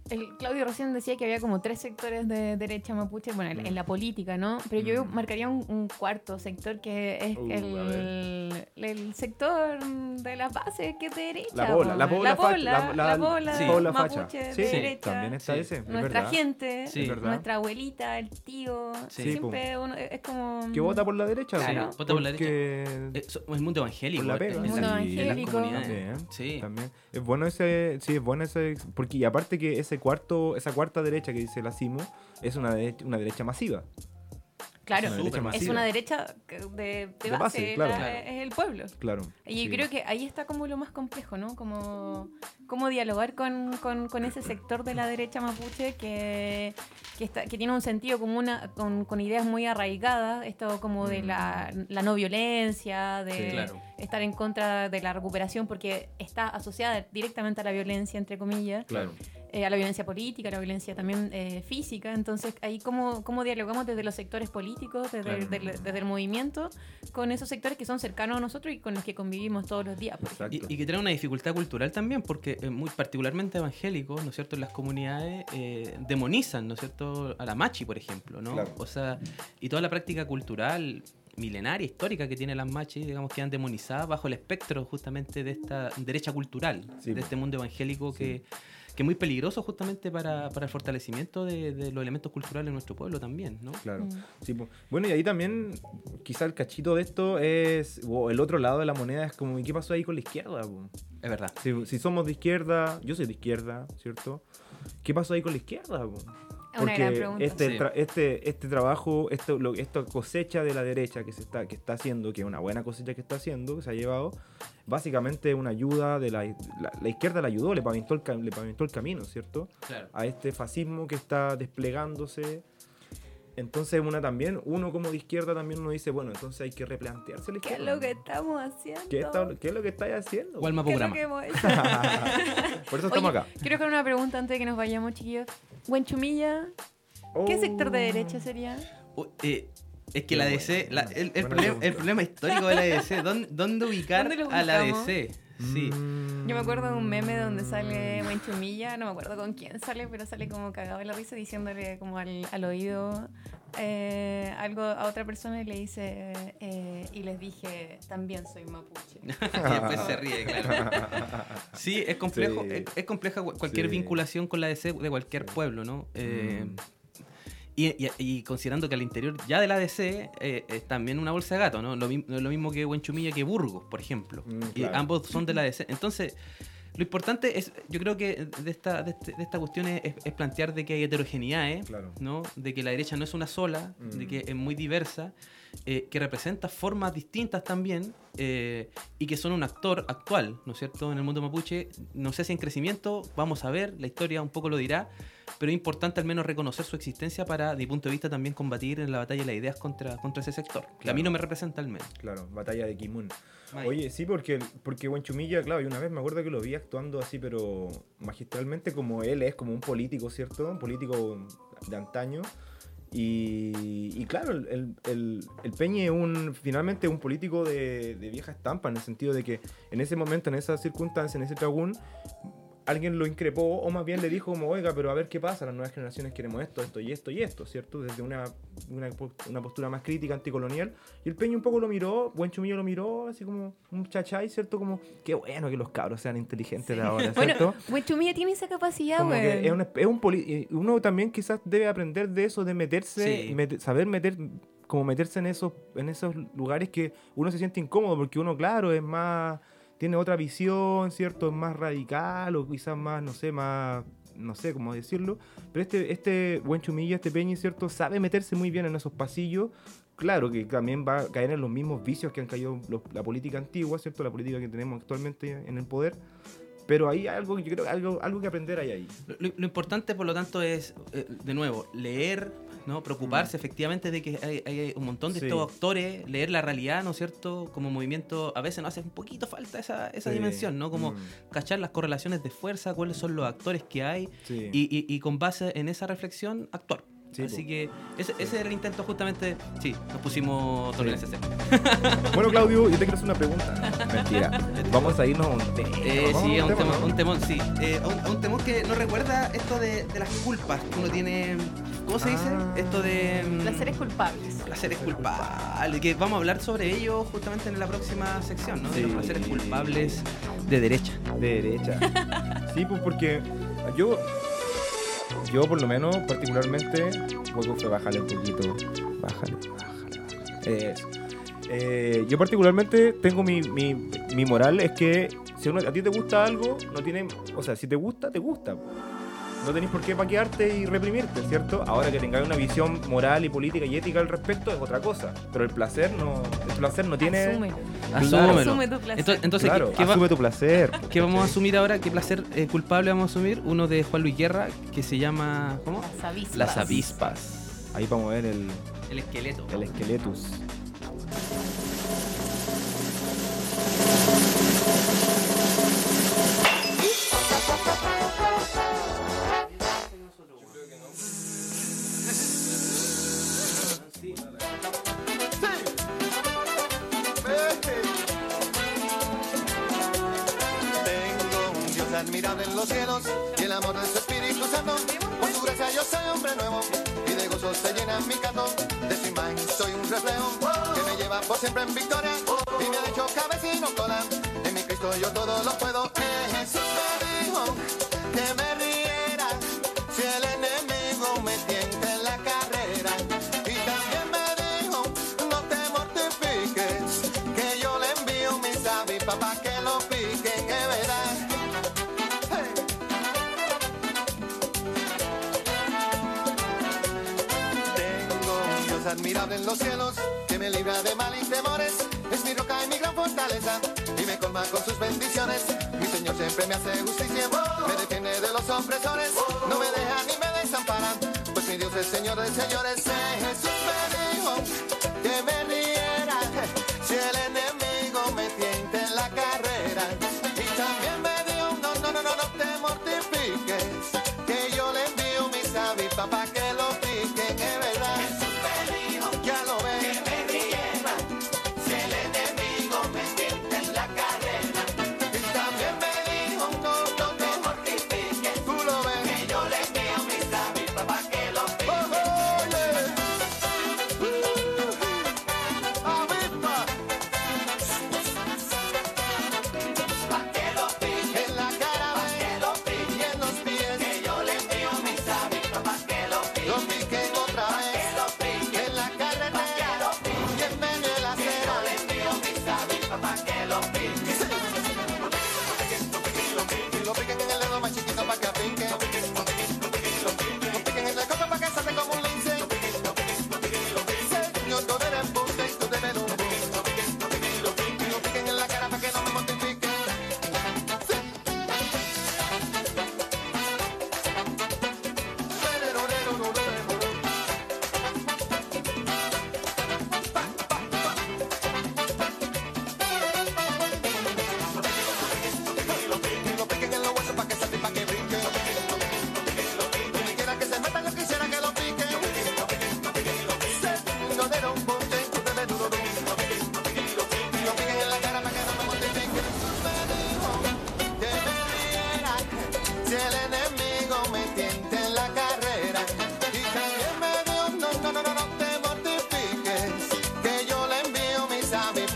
El Claudio recién decía que había como tres sectores de derecha mapuche, bueno, en, en la política, ¿no? Pero yo Mm. marcaría un, un cuarto sector que es Uh, el, el sector de las bases que es de derecha. La bola, po, la bola facha, bola, la- la- la bola Sí. Mapuche Sí, de sí, derecha. también está Sí. ese. es Nuestra verdad. gente. Es nuestra abuelita, el tío, Sí. siempre uno, es como... Que vota por la derecha, Claro. sí, Vota por la porque- Eh, so- el mundo evangélico. Por la pega. El mundo las- en las evangélico. comunidades. También, Sí. también. Es bueno ese, sí, es bueno ese, porque y aparte que ese cuarto, esa cuarta derecha que dice la CIMO es una derecha, una derecha masiva. Claro, Es una derecha es masiva. una derecha que- de, de De base, base, claro. la- Claro. es el pueblo. Claro. Y sí. creo que ahí está como lo más complejo, ¿no? Como cómo dialogar con, con- con ese sector de la derecha mapuche que, que, está, que tiene un sentido como una, con, con ideas muy arraigadas, esto como de la, la no violencia, de Sí. Claro. estar en contra de la recuperación porque está asociada directamente a la violencia, entre comillas, Claro. Eh, a la violencia política, a la violencia también eh, física. Entonces, ahí cómo, cómo dialogamos desde los sectores políticos, desde, Claro. del- desde el movimiento, con esos sectores que son cercanos a nosotros y con los que convivimos todos los días. Y, y que trae una dificultad cultural también, porque eh, muy particularmente evangélicos, ¿no es cierto?, en las comunidades eh, demonizan, ¿no es cierto?, a la machi, por ejemplo, ¿no? Claro. O sea, y toda la práctica cultural milenaria, histórica que tiene las machis, digamos, quedan demonizadas bajo el espectro justamente de esta derecha cultural, Sí, de este mundo evangélico Sí. que, que es muy peligroso justamente para, para el fortalecimiento de, de los elementos culturales de nuestro pueblo también, ¿no? Claro. Mm. Sí, bueno, y ahí también, quizá el cachito de esto es, o el otro lado de la moneda es como, ¿y qué pasó ahí con la izquierda? po? Es verdad. Si, si somos de izquierda, yo soy de izquierda, ¿cierto? ¿Qué pasó ahí con la izquierda? po? Es una gran pregunta. este, Sí. tra- este, este trabajo, esto, lo, esta cosecha de la derecha que se está, que está haciendo, que es una buena cosecha que está haciendo, que se ha llevado, básicamente es una ayuda de la, la, la izquierda la ayudó, le pavimentó, el, cam- le pavimentó el camino, ¿cierto? Claro. A este fascismo que está desplegándose. Entonces una también, uno como de izquierda también uno dice, bueno, entonces hay que replantearse la ¿Qué es izquierda. lo que estamos haciendo? ¿Qué, está- qué es lo que estáis haciendo? ¿Cuál ¿Qué es lo programa? que hemos hecho? Por eso estamos Oye, acá. Quiero hacer una pregunta antes de que nos vayamos, chiquillos. Buenchumilla, ¿qué Oh. sector de derecha sería? Uh, eh, es que Qué la DC, la- el, problema, el pregunta. problema histórico de la DC, ¿dónde, dónde ubicar ¿Dónde lo a la? DC? Sí. Yo me acuerdo de un meme donde sale Buenchumilla, no me acuerdo con quién sale, pero sale como cagado de la risa diciéndole como al, al oído eh, algo a otra persona y le dice, eh, y les dije, también soy mapuche. y después se ríe, claro. Sí, es complejo, Sí. es, es compleja cu- cualquier Sí. vinculación con la DC de cualquier pueblo, ¿no? Eh, Mm. Y, y- y considerando que al interior ya de la DC eh, es también una bolsa de gato, ¿no? Lo, no es lo mismo que Buenchumilla que Burgos, por ejemplo. Mm, Y ambos son de la DC. Entonces, lo importante es, yo creo que de esta, de este- de esta cuestión es, es plantear de que hay heterogeneidad, ¿eh? Claro. ¿no? De que la derecha no es una sola, Mm. de que es muy diversa, eh, que representa formas distintas también eh, y que son un actor actual, ¿no es cierto? En el mundo mapuche, no sé si en crecimiento, vamos a ver, la historia un poco lo dirá, pero es importante al menos reconocer su existencia para, de mi punto de vista, también combatir en la batalla de las ideas contra, contra ese sector, que a Claro. mí no me representa al menos. Claro, batalla de Kimun. May. Oye, sí, porque, porque Buenchumilla, claro, y una vez me acuerdo que lo vi actuando así, pero magistralmente como él es, como un político, ¿cierto? Un político de antaño. Y, claro, el, el, Peñi es un, finalmente un político de, de vieja estampa, en el sentido de que en ese momento, en esa circunstancia, en ese tragún, alguien lo increpó o más bien le dijo como, oiga, pero a ver qué pasa, las nuevas generaciones queremos esto, esto y esto y esto, ¿cierto? Desde una, una, una postura más crítica, anticolonial. Y el Peña un poco lo miró, Buen Chumillo lo miró, así como un chachai, ¿cierto? Como, qué bueno que los cabros sean inteligentes de ahora, ¿cierto? Bueno, Buenchumilla tiene esa capacidad, como que güey. es, un, es un poli- y uno también quizás debe aprender de eso, de meterse, Sí. mete- saber meter, como meterse en esos, en esos lugares que uno se siente incómodo, porque uno, claro, es más, tiene otra visión, ¿cierto? Es más radical o quizás más, no sé, más, no sé cómo decirlo, pero este, este buen chumilla, este peñi, ¿cierto? Sabe meterse muy bien en esos pasillos. Claro que también va a caer en los mismos vicios que han caído la política antigua, ¿cierto? La política que tenemos actualmente en el poder. Pero hay algo, yo creo, algo, algo que aprender hay ahí. Lo, lo importante, por lo tanto, es, eh, de nuevo, leer, ¿no? preocuparse efectivamente de que hay, hay un montón de. Sí. estos actores, leer la realidad, ¿no es cierto? Como movimiento, a veces nos hace un poquito falta esa, esa Sí. dimensión, ¿no? Como Mm. cachar las correlaciones de fuerza, cuáles son los actores que hay y, y- y con base en esa reflexión actuar. Sí, Así po. que ese, ese era el intento justamente, sí, nos pusimos Sí. el neceser. Bueno, Claudio, yo te quiero hacer una pregunta. Mentira. Vamos a irnos a un tema. Eh, sí, a un, tema, temón, ¿no? un temón, sí. Eh, a un, a un temón que nos recuerda esto de, de las culpas que uno tiene. ¿Cómo se dice? Ah. Esto de. mm, Placeres culpables. Placeres culpables. Que vamos a hablar sobre ello justamente en la próxima sección, ¿no? De los placeres culpables de derecha. De derecha. Sí, pues porque yo, yo por lo menos particularmente, Hueco fue bájale un poquito, bájale, bájale, bájale. Eso. Eh, yo particularmente tengo mi, mi, mi moral es que si uno- a ti te gusta algo, no tiene, o sea, si te gusta, te gusta. No tenés por qué paquearte y reprimirte, ¿cierto? Ahora que tengáis una visión moral y política y ética al respecto es otra cosa. Pero el placer no, el placer no tiene. Asúmelo. Asúmelo. Asume tu placer. Entonces, entonces, claro, ¿qué, qué va- asume tu placer. qué vamos a asumir ahora? ¿Qué placer eh, culpable vamos a asumir? Uno de Juan Luis Guerra que se llama. ¿Cómo? Las avispas. Las avispas. Ahí vamos a ver el, El esqueleto. el esqueletus. En los cielos y el amor de su Espíritu Santo. Por su gracia yo soy hombre nuevo y de gozo se llena mi canto. De su imagen soy un reflejo que me lleva por siempre en victoria y me ha hecho cabeza y no cola. En mi Cristo yo todo lo puedo. Admirable los cielos que me libra de mal y temores. Es mi roca y mi gran fortaleza y me colma con sus bendiciones. Mi Señor siempre me hace justicia, me defiende de los opresores. No me deja ni me desampara, pues mi Dios es Señor de señores. Eh, Jesús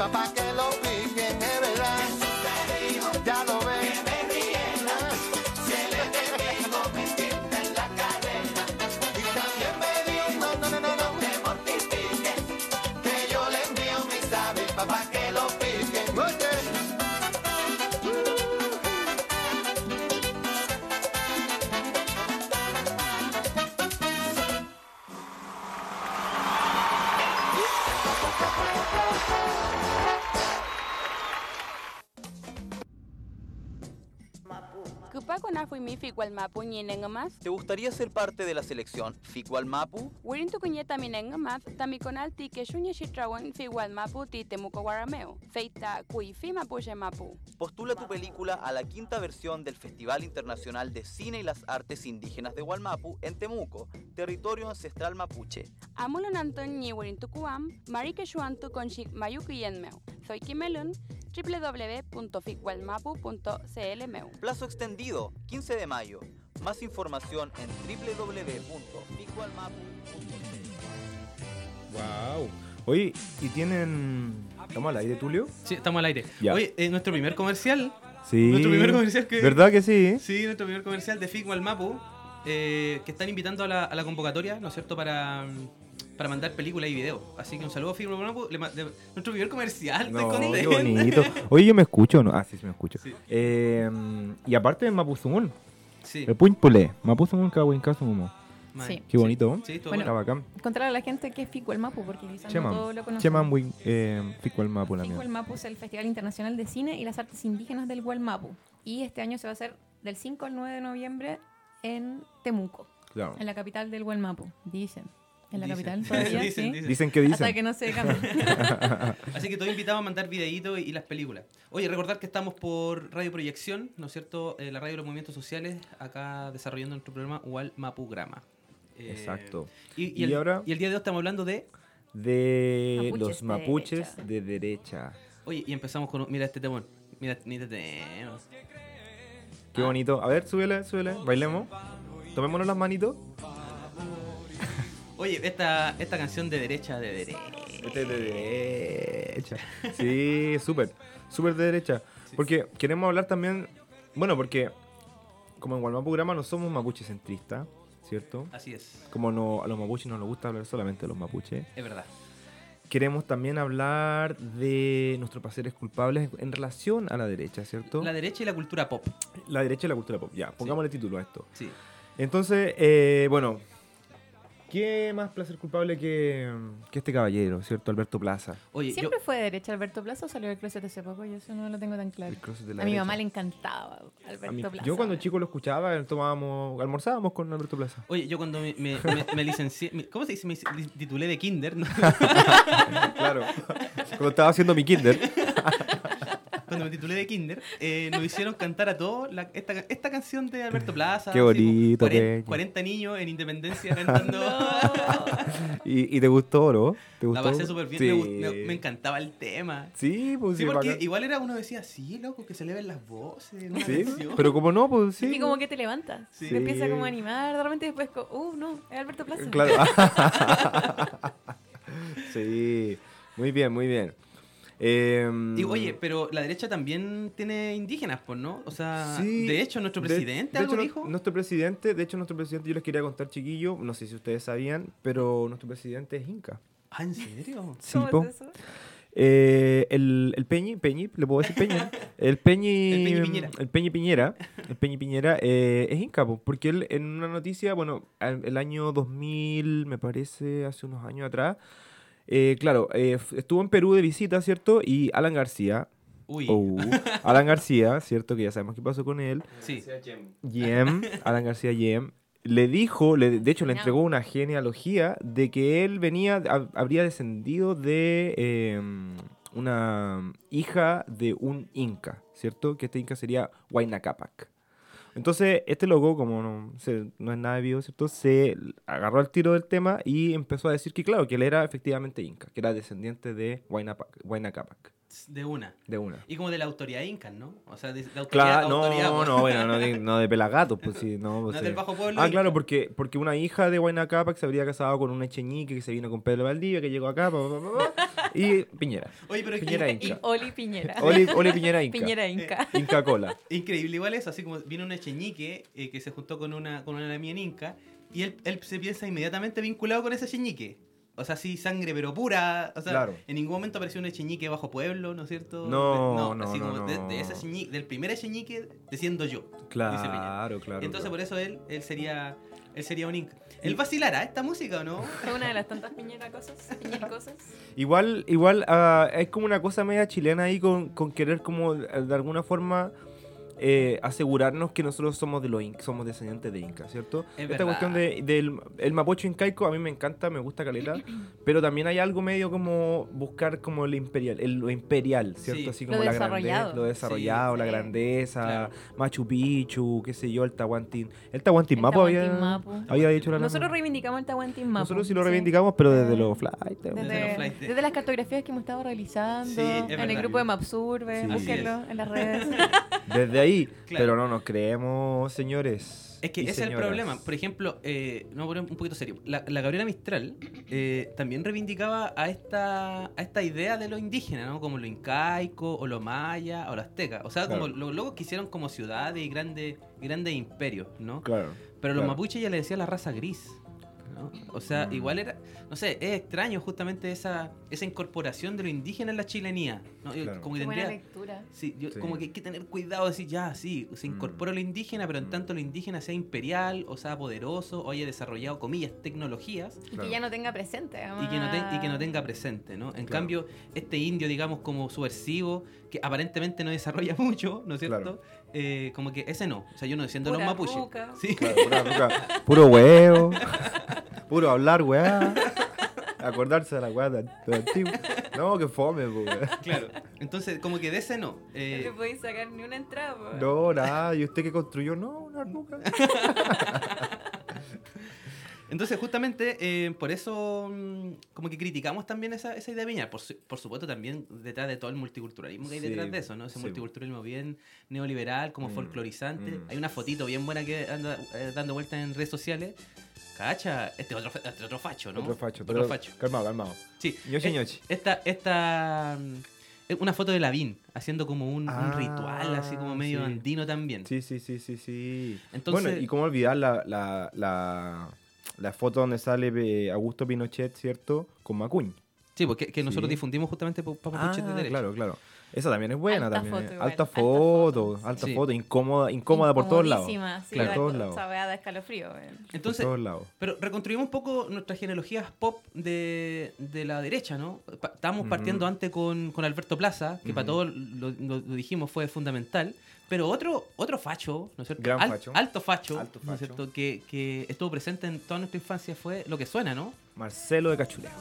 papá que fikwalmapu ñinengamas. ¿Te gustaría ser parte de la selección Ficualmapu? Wirin tukuñe taminengamas tamikonal ti que xuñe xitrawan fiwalmapu ti temuco guarameo. Feita kui fi mapuche mapu. Postula tu película a la quinta versión del Festival Internacional de Cine y las Artes Indígenas de Hualmapu en Temuco, territorio ancestral mapuche. Amulan anton ñi wirin tukuam, marike xuantu conchik mayukuyenmeo. Soy Kimelun, www.fikwalmapu.clmeu. Plazo extendido, 15 de mayo. Más información en www.ficualmapu.cl. Wow. Oye, ¿y tienen. ¿Estamos al aire, Tulio? Sí, estamos al aire. Ya. Oye, eh, nuestro primer comercial. Sí. Nuestro primer comercial que. ¿Verdad que sí? Sí, nuestro primer comercial de Fico al Mapu. eh, que están invitando a la, a la convocatoria, ¿no es cierto?, para, para mandar películas y videos. Así que un saludo a Fico al Mapu. nuestro primer comercial, No, qué bonito. Oye, ¿yo me escucho no? Ah, sí, sí me escucho. Sí. Eh, y aparte de Mapuzumún, Sí, el Puñpule, Mapuzumún Kawinkazumo. man. Sí. Qué bonito. Sí, Bueno, Está bueno. bacán. Contar a la gente que es Fico el Mapu, porque quizás no todos lo conocen. Cheman Win, eh, Fico el Mapu la Fico mía. el Mapu es el Festival Internacional de Cine y las Artes Indígenas del Gualmapu. Y este año se va a hacer del 5 al 9 de noviembre en Temuco, Claro. en la capital del Gualmapu. Dicen. En la Dicen. capital todavía, Dicen, ¿sí? dicen. Dicen que Hasta dicen. que no se cambie. Así que todos invitados a mandar videitos y, y las películas. Oye, recordar que estamos por Radio Proyección, ¿no es cierto? Eh, la radio de los movimientos sociales, acá desarrollando nuestro programa Ual Mapugrama. Eh, Exacto. Y, Y el, ahora- y el día de hoy estamos hablando de. De Mapuches los de mapuches derecha. de derecha. Oye, y empezamos con. Mira este temón. Mira, mira este tema. Qué bonito. A ver, súbele, súbele. Bailemos. Tomémonos las manitos. Oye, esta, esta canción de derecha, de derecha. Este es de derecha. Sí, súper. Súper de derecha. Porque queremos hablar también. Bueno, porque como en Gualmapu Grama no somos mapuches centristas, ¿cierto? Así es, Como no, a los mapuches no nos gusta hablar solamente de los mapuches. es verdad. Queremos también hablar de nuestros placeres culpables en relación a la derecha, ¿cierto? La derecha y la cultura pop. La derecha y la cultura pop. Ya, pongámosle título a esto. Sí. Entonces, eh, bueno, ¿qué más placer culpable que, que este caballero, ¿cierto? Alberto Plaza. Oye, yo. ¿Siempre fue de derecha Alberto Plaza o salió del closet hace poco? Yo eso no lo tengo tan claro. El closet de la A mi mamá le encantaba Alberto mí- Plaza. yo cuando chico lo escuchaba, tomábamos, almorzábamos con Alberto Plaza. Oye, yo cuando me, me, me- me licencié. me- ¿Cómo se dice? Me titulé de Kinder, ¿no? Claro. cuando estaba haciendo mi kinder. cuando me titulé de Kinder, eh, nos hicieron cantar a todos la- esta, esta canción de Alberto Plaza. Qué así, bonito, 40, Peña. 40 niños en Independencia cantando. ¿Y, y te gustó, no? ¿Te La gustó? pasé súper bien, Sí. me, gust- me- me encantaba el tema. Sí, pues Sí, sí, porque bacán. igual era uno decía, sí, loco, que se le ven las voces. en Una Sí, canción". pero como no, pues sí. Y como que te levantas. Sí. Te empieza como a animar. De repente después, uh, no, es Alberto Plaza. Claro. sí, muy bien, muy bien. Em, Y oye, pero la derecha también tiene indígenas, pues, ¿no? O sea, Sí, de hecho, nuestro de- presidente de algo hecho, no- dijo. Nuestro presidente, de hecho, nuestro presidente, yo les quería contar, chiquillo, no sé si ustedes sabían, pero nuestro presidente es Inca. Ah, ¿en serio? Sí, ¿Cómo po. es eso? Eh, el, el Peñi, Peñi, le puedo decir Peñi. El Peñi, El Peñi Piñera. El Peñi Piñera, el Peñi Piñera eh, es Inca, po, porque él en una noticia, bueno, el año 2000, me parece, hace unos años atrás, eh, claro, eh, estuvo en Perú de visita, ¿cierto? Y Alan García, Uy, oh, Alan García, ¿cierto? Que ya sabemos qué pasó con él. sí. Yem, Alan García Yem, le dijo, le, de hecho le entregó una genealogía de que él venía, hab- habría descendido de eh, una hija de un inca, ¿cierto? Que este inca sería Huayna Capac. Entonces, este loco, como no, se- no es nada de vivo, ¿cierto? Se agarró al tiro del tema y empezó a decir que, claro, que él era efectivamente inca, que era descendiente de Huayna, Pa- Huayna Capac. De una. De una. Y como de la autoridad inca, ¿no? O sea, de, de autoridad, Claro, autoridad, no, pues. no, bueno, no de, no de pelagatos, pues sí, no. pues No sí. del bajo pueblo Ah, inca. claro, porque, porque una hija de Huayna Capac se habría casado con un echeñique que se vino con Pedro Valdivia, que llegó acá, pa, pa, pa, pa, y Piñera. Oye, pero es que Piñera es Y Inca. Oli Piñera. Oli, Oli Piñera Inca. Piñera Inca. Inca Cola. increíble igual eso, así como viene un echeñique eh, que se juntó con una, con una mía en Inca y él, él se piensa inmediatamente vinculado con ese echeñique. O sea, sí, sangre pero pura. O sea, Claro. en ningún momento apareció un echeñique bajo pueblo, ¿no es cierto? No, no, así no, como de, no. de ese echeñique- del primer echeñique, desciendo yo. dice Piñera. Claro, claro. Entonces claro. por eso él, él sería él sería un Inca. ¿Él vacilará esta música o no? Fue una de las tantas Piñera cosas. Piñera cosas. Igual, igual ah, es como una cosa media chilena ahí con, con querer como de alguna forma eh, asegurarnos que nosotros somos de los Inca, somos descendientes de Inca, ¿cierto? Es Esta verdad. cuestión de- del el mapocho incaico a mí me encanta, me gusta caleta, pero también hay algo medio como buscar como el imperial, el, lo imperial, ¿cierto? Sí. Así Lo como la grandeza, desarrollado. lo desarrollado, Sí, la sí. grandeza, Claro. Machu Picchu, qué sé yo, el Tahuantín. El Tahuantín Mapo había, había dicho la Nosotros Nana. reivindicamos el Tahuantinmapu. Nosotros sí lo sí. reivindicamos, pero desde los flights. Desde, Desde desde las cartografías que hemos estado realizando Sí, es en verdad. el grupo de Mapsurve, Sí. búsquenlo en las redes. Desde ahí, Claro. pero no nos creemos, señores. Es que ese es el problema. Por ejemplo, eh, no poner un poquito serio. La, la Gabriela Mistral eh, también reivindicaba a esta, a esta idea de lo indígena, ¿no? Como lo incaico, o lo maya, o lo azteca. O sea, como Claro. los locos que hicieron como ciudades y grandes, grandes imperios, ¿no? Claro. Pero los claro. mapuches ya le decía la raza gris. ¿No? O sea, Mm. igual era, no sé, es extraño justamente esa, esa incorporación de lo indígena en la chilenía. ¿no? Claro. Como que Qué buena lectura. Sí, yo- Sí. como que hay que tener cuidado, decir, ya, sí, se Mm. incorpora lo indígena, pero en Mm. tanto lo indígena sea imperial, o sea poderoso, o haya desarrollado, comillas, tecnologías, Y Claro. que ya no tenga presente. y, que no ten- y que no tenga presente, ¿no? En Claro. cambio, este indio, digamos, como subversivo, que aparentemente no desarrolla mucho, ¿no es cierto? Claro. Eh, como que ese no, o sea, yo no siendo los mapuches. Sí. Claro, pura ruca. Puro huevo. Puro hablar, weá. Acordarse de la weá de, de antiguo. No, que fome, weá. Claro. Entonces, como que de ese no. No Eh, te podéis sacar ni una entrada. po. No, nada. ¿Y usted que construyó? No, una ruca. Entonces, justamente, eh, por eso, mm, como que criticamos también esa, esa idea de Viña. Por, su- por supuesto, también detrás de todo el multiculturalismo que hay Sí, detrás de eso, ¿no? Ese sí. multiculturalismo bien neoliberal, como Mm, folclorizante. mm. Hay una fotito bien buena que anda eh, dando vueltas en redes sociales. Cacha, este otro, este otro facho, ¿no? Otro facho. Otro pero- facho. Calmado, calmado. Sí. Ñochi, Eh, ñochi. Esta, esta, es una foto de Lavín, haciendo como un, un Ah, ritual, así como medio sí. andino también. Sí, sí, sí, sí, sí. Entonces, bueno, y cómo olvidar la, la, la, la foto donde sale eh, Augusto Pinochet, ¿cierto? Con Macuñ. sí, porque que nosotros Sí. difundimos justamente para Mapuches de Ah, derecha. claro, claro. Esa también es buena. Alta también. foto eh. igual, alta foto, alta sí. foto, incómoda, incómoda por todos lados. Sí, Claro, todos lados. Da escalofrío. weón. Entonces, por todos lados. Pero reconstruimos un poco nuestras genealogías pop de, de la derecha, ¿no? Pa- estábamos partiendo antes con, con Alberto Plaza, que para todos lo, lo- lo dijimos fue fundamental. Pero otro, otro facho, ¿no es cierto? Gran Al- facho. Alto facho, Alto ¿no es facho. cierto? Que, que estuvo presente en toda nuestra infancia fue lo que suena, ¿no? Marcelo de Cachuleo.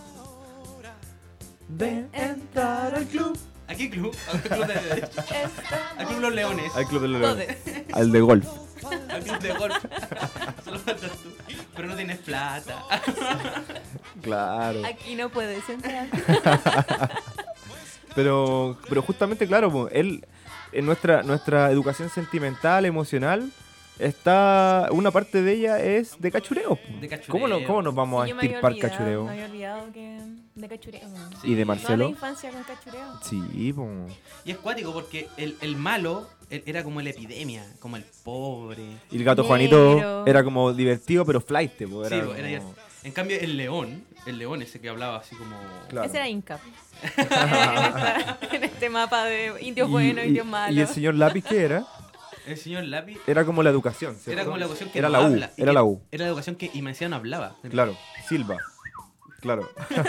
De entrar al club. ¿A qué club? Al club de derecha. Al club Los Leones. Al club de los. Leones. Al de golf. Al club de golf. Solo faltas tú. Pero no tienes plata. Claro. Aquí no puedes entrar. Pero, pero justamente, claro, él, en nuestra, nuestra educación sentimental, emocional, está. Una parte de ella es de cachureo. De cachureo. ¿Cómo, lo- cómo nos vamos Sí, a estirpar olvidado, cachureo? Me había olvidado que de cachureo. ¿Y de Toda la Marcelo? infancia con cachureo. Sí, po. Y es cuático porque el, el malo él era como la epidemia, como el pobre. Y el gato. Juanito era como divertido, pero flight, po. Era Sí, po, era como- divertido. En cambio, el león, el león ese que hablaba así como. Claro. Ese era Inca. en, esta- en este mapa de indios Y- buenos, y- indios Y malos. el señor Lápiz, ¿qué era? El señor Lápiz Era como la educación, ¿cierto? era como la educación que Era no la U, habla, y era que- la U. Era la educación que y me decía no hablaba. Claro, Silva. Claro.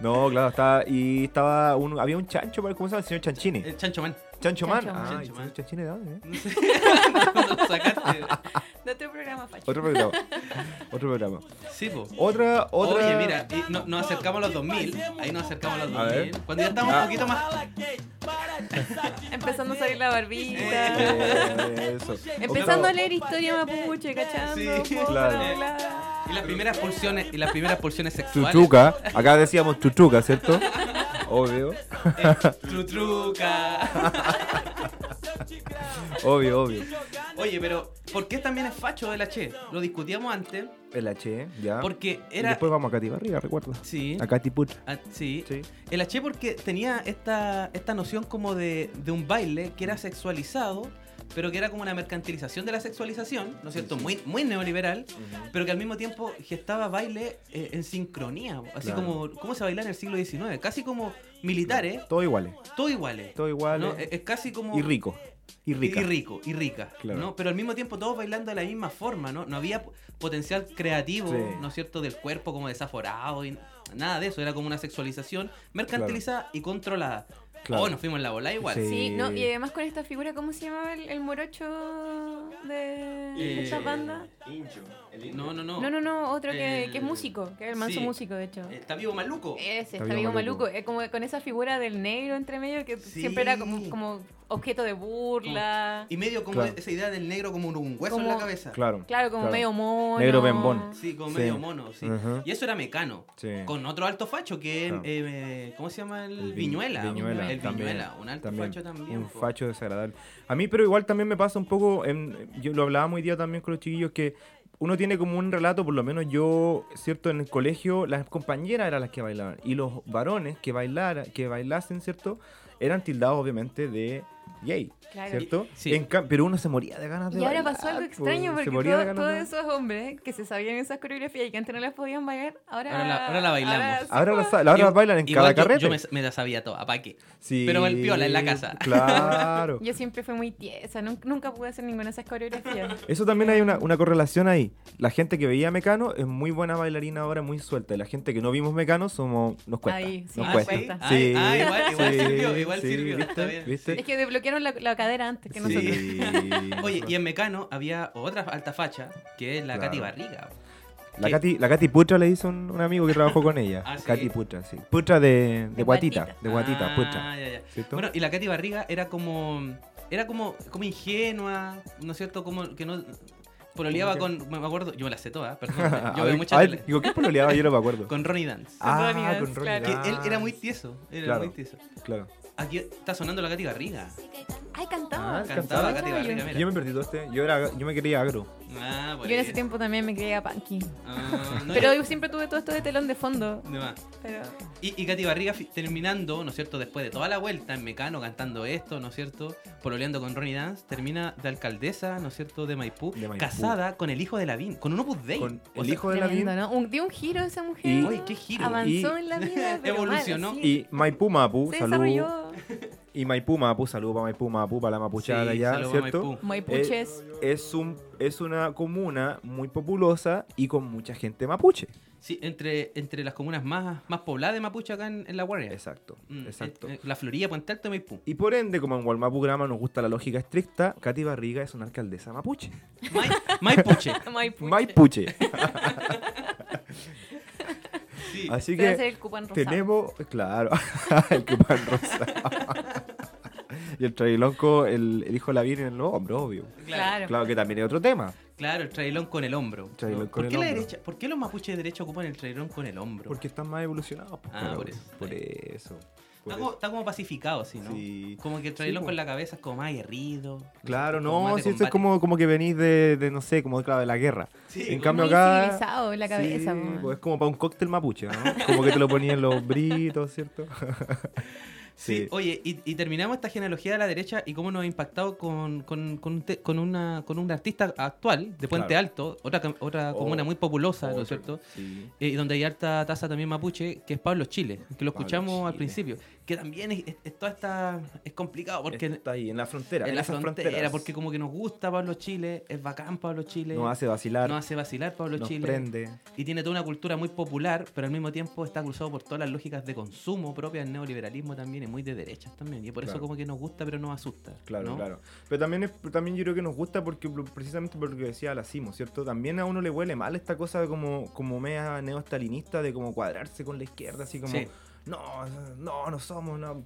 no, claro, estaba. Y estaba. Un, había un chancho, ¿cómo se llama? El señor Chanchini. El Chancho Man. Chancho Man. Chancho Man. Ah, ¿y Chancho Man. De dónde? eh? No sé. Cuando lo sacaste. De otro programa, Facho. Otro programa. Otro programa. Sí, po. Otra, otra. Oye, mira, y no- nos acercamos a los 2000. Ahí nos acercamos a los A ver. 2000. Cuando ya estábamos Ah. un poquito más. Empezando a salir la barbita. Eh, Eso. Empezando a leer historia mapuche, ¿cachando? Sí, claro. bla, bla. Y las primeras pulsiones, y las primeras pulsiones sexuales. Chuchuca. Acá decíamos chuchuca, ¿cierto? Obvio, Trutruca. obvio, obvio. Oye, pero ¿por qué también es facho el H? Lo discutíamos antes. El H, ya. Porque Y era. después vamos a Katy Barriga, recuerda. Sí. A Katy Putra. Ah, sí. Sí. El H porque tenía esta, esta noción como de, de un baile que era sexualizado, pero que era como una mercantilización de la sexualización, ¿no es cierto? Muy, muy neoliberal, pero que al mismo tiempo gestaba baile eh, en sincronía, así Claro. como cómo se baila en el siglo XIX, casi como militares, Todo iguales. todo iguales. Todo igual. ¿no? Es, es casi como... Y rico. Y rica. Y rico, y rica, Claro. ¿no? Pero al mismo tiempo todos bailando de la misma forma, ¿no? No había potencial creativo, Sí. ¿no es cierto?, del cuerpo como desaforado y nada de eso, era como una sexualización mercantilizada y controlada. Claro. Oh, nos fuimos en la bola igual. Sí. Sí, no, y además con esta figura, ¿cómo se llamaba el, el morocho de Eh, esta banda? No, no, no. No, no, no, otro que, El- que es músico, que es el manso sí. músico, de hecho. Está vivo maluco. Ese, Está está vivo maluco. maluco. Es como con esa figura del negro entre medio que Sí. siempre era como, como objeto de burla. Y medio como Claro. esa idea del negro como un hueso en la cabeza. Claro. Claro, como medio mono. Negro bembón. Sí, como Sí. medio mono, sí. Y eso era mecano. Sí. Con otro alto facho que eh, ¿cómo se llama? El, El vi- Viñuela. Viñuela, También, Viñuela, un alto también, facho también. Un po. facho desagradable. A mí, pero igual también me pasa un poco, en, yo lo hablaba muy día también con los chiquillos, que uno tiene como un relato, por lo menos yo, ¿cierto? En el colegio, las compañeras eran las que bailaban. Y los varones que, bailara, que bailasen, ¿cierto? Eran tildados, obviamente, de gay, Claro. ¿cierto? Sí. En pero uno se moría de ganas de Y ahora bailar, pasó algo extraño porque moría todo- de todos esos hombres que se sabían esas coreografías y que antes no las podían bailar, ahora, Ahora la- ahora la bailamos. sí, Ahora, las, ahora las bailan en cada yo- carrete. Yo, me, me la sabía toda, ¿para qué? Sí, pero el piola en la casa. Claro. Yo siempre fui muy tiesa, nun- nunca pude hacer ninguna de esas coreografías. Eso también hay una, una correlación ahí. La gente que veía Mecano es muy buena bailarina ahora, muy suelta. Y la gente que no vimos Mecano somos, nos cuesta. Ahí, sí, nos cuesta. cuesta. Ah, Sí, ah, igual, igual sí, sirvió, igual sí, sirvió. ¿viste? ¿Viste? Es que desbloquearon la, la cadera antes que Sí. nosotros. Oye, y en Mecano había otra alta facha, que es la Claro. Katy Barriga. La. Katy, la Katy Putra le hizo un, un amigo que trabajó con ella. Ah, ¿sí? Katy Putra, sí. Putra de, de, De guatita, guatita. De guatita, Ah, Putra. ya, ya. Bueno, y la Katy Barriga era como. Era como, como ingenua, ¿no es cierto? Como que no. Pololeaba ¿Cómo con. Me acuerdo, yo me la sé toda, perdón. Yo veo mucha a ver, tele. Digo, ¿qué pololeaba? Yo no me acuerdo. Con Ronnie Dance. ah, Ronnie Dance, con Ronnie claro. Que él Dance. era muy tieso. Era Claro. muy tieso. Claro. Aquí está sonando la Katy Barriga. Ay, cantaba. Ah, Cantaba cantaba. Katy Barriga, mira. Yo me perdí todo este. Yo, era, yo me quería agro. Ah, por Yo en ese tiempo también me creía punky. Ah, no, Pero yo- siempre tuve todo esto de telón de fondo. de más. Pero Y, y Katy Barriga fi- terminando, ¿no es cierto? Después de toda la vuelta en Mecano cantando esto, ¿no es cierto? Pololeando con Ronnie Dance, termina de alcaldesa, ¿no es cierto? De Maipú, De Maipú. casada con el hijo de Lavín, con un Opus Dei. Con O el sea, hijo de tremendo, la ¿no? Un, dio un giro esa mujer. Y- Uy, qué giro. Avanzó Y- en la vida. pero mal, Evolucionó. Y Maipú Mapu, se salud. desarrolló. Y Maipú Mapu, salud para Maipú Mapu, para la mapuchada Sí, allá, ¿cierto? Maipú. Maipuches. Es, un, es una comuna muy populosa y con mucha gente mapuche. Sí, entre, entre las comunas más, más pobladas de Mapuche acá en, en La Guardia. Exacto, Mm, exacto. eh, eh, la Florida, Puente Alto y Maipú. Y por ende, como en Walmapu Grama nos gusta la lógica estricta, Katy Barriga es una alcaldesa mapuche. Mai- Maipuche. Maipuche. Maipuche. Sí. Así que tenemos, claro, el cupán rosa. Y el trailonco, el, el hijo de la Virgen en el hombro, obvio. Claro. Claro que también es otro tema. Claro, el trailón con el hombro. Trailón ¿no? con ¿Por, el qué la hombro. derecha, ¿Por qué los mapuches de derecha ocupan el trailón con el hombro? Porque están más evolucionados. pues, Ah, claro, por eso. Por eso. Está como, eso. está como pacificado, así, ¿no? Sí. Como que el trailón po. con la cabeza es como más aguerrido. Claro, no, si eso es como, como que venís de, de, no sé, como claro, de la guerra. Sí, en cambio Muy acá... civilizado en la cabeza. Sí, pues es como para un cóctel mapuche, ¿no? Como que te lo ponían los britos, ¿cierto? Sí, Sí. oye, y, y terminamos esta genealogía de la derecha y cómo nos ha impactado con, con, con, un, te- con una, con un artista actual de Puente Claro. Alto, otra, otra Oh, comuna muy populosa, ¿no es cierto? Sí. Eh, y donde hay alta tasa también mapuche, que es Pablo Chile, que lo Pablo escuchamos al principio, que también es, es- es toda esta, es complicado porque Está ahí, en la frontera. en la esas frontera, fronteras. porque como que nos gusta Pablo Chile, es bacán Pablo Chile, Nos hace vacilar, nos hace vacilar Pablo nos Chile, prende. y tiene toda una cultura muy popular, pero al mismo tiempo está cruzado por todas las lógicas de consumo propias del neoliberalismo también, muy de derechas también, y por eso como que nos gusta pero nos asusta. Claro, ¿no? claro. Pero también, es, también yo creo que nos gusta porque precisamente por lo que decía la Simo, ¿cierto? También a uno le huele mal esta cosa de como, como media neostalinista de como cuadrarse con la izquierda, así como... Sí. No, no, no somos, no.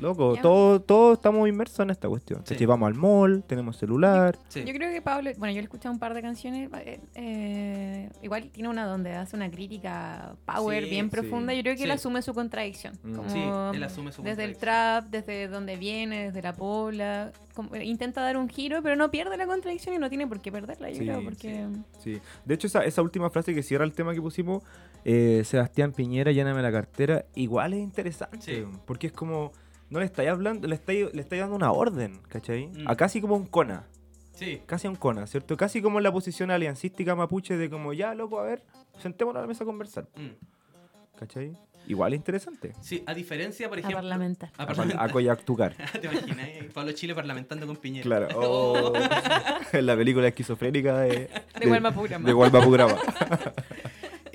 Loco, todos todos estamos inmersos en esta cuestión. Sí. ¿cachai? Vamos al mall, tenemos celular. Sí. Yo creo que Pablo, bueno, yo le he escuchado un par de canciones, eh, eh, igual tiene una donde hace una crítica power Sí, bien sí. profunda. Yo creo que él asume su contradicción. Mm. Como Sí, él asume su desde el trap, desde donde viene, desde la pobla. como- intenta dar un giro, pero no pierde la contradicción y no tiene por qué perderla, yo Sí, creo, porque... Sí. De hecho, esa, esa última frase que cierra el tema que pusimos, eh, Sebastián Piñera, lléname la cartera, igual es interesante. Sí. Porque es como, no le estáis hablando, le estáis, le estáis dando una orden, ¿cachai? Mm. A casi como un cona. Sí. Casi a un cona, ¿cierto? Casi como en la posición aliancística mapuche de como, ya, loco, a ver, sentémonos a la mesa a conversar, Mm. ¿cachai? Igual es interesante. Sí, a diferencia, por A ejemplo. parlamentar. A parlamentar. a coyactucar. ¿Te imaginas? Pablo Chile parlamentando con Piñera. Claro. Oh, en la película esquizofrénica de... De Gualmapurama. De Gualmapurama.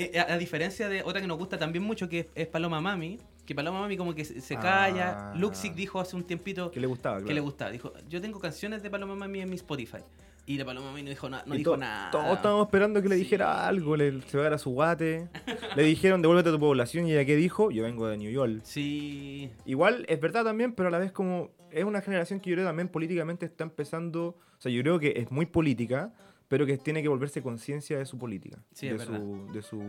Eh, a, a diferencia de otra que nos gusta también mucho, que es, es Paloma Mami, que Paloma Mami como que se, se Ah. calla. Luxic dijo hace un tiempito que le gustaba, que le gustaba. Dijo, yo tengo canciones de Paloma Mami en mi Spotify. Y la Paloma Mami no dijo, na- no dijo to- nada. Todos estábamos esperando que le Sí. dijera algo, le, se pegara su guate. le dijeron, devuélvete a tu población. Y ella qué dijo, yo vengo de New York. Sí, Igual es verdad también, pero a la vez como es una generación que yo creo también políticamente está empezando, o sea, yo creo que es muy política, pero que tiene que volverse conciencia de su política. Sí, de, es su, de su...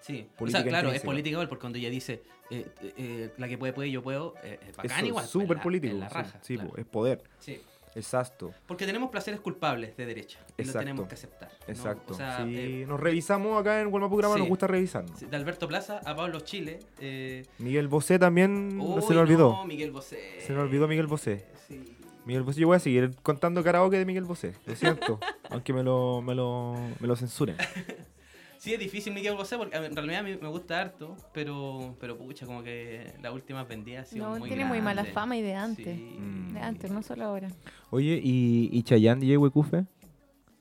sí. O Política sea, claro, es política igual, porque cuando ella dice, eh, eh, la que puede, puede, yo puedo, eh, es bacán Eso, igual. es pues, súper la- político. la sí, raja, sí, claro. po, es poder, Sí. exacto. Porque tenemos placeres culpables de derecha. Y lo tenemos que aceptar. ¿no? Exacto. O sea, sí, eh, nos revisamos acá en Gualmapurama, sí. nos gusta revisarnos. sí, de Alberto Plaza a Pablo Chile. Eh, Miguel Bosé también uy, se me olvidó. no, Miguel Bosé. Se me olvidó Miguel Bosé. Sí. Miguel Bosé, yo voy a seguir contando karaoke de Miguel Bosé, lo siento, aunque me lo, me lo, me lo censuren. Sí, es difícil Miguel Bosé porque en realidad a mí me gusta harto, pero, pero pucha, como que las últimas vendidas sido No, muy tiene muy mala fama y de antes. Sí. Mm. De antes, no solo ahora. Oye, ¿y, y Chayanne, DJ Huecufe?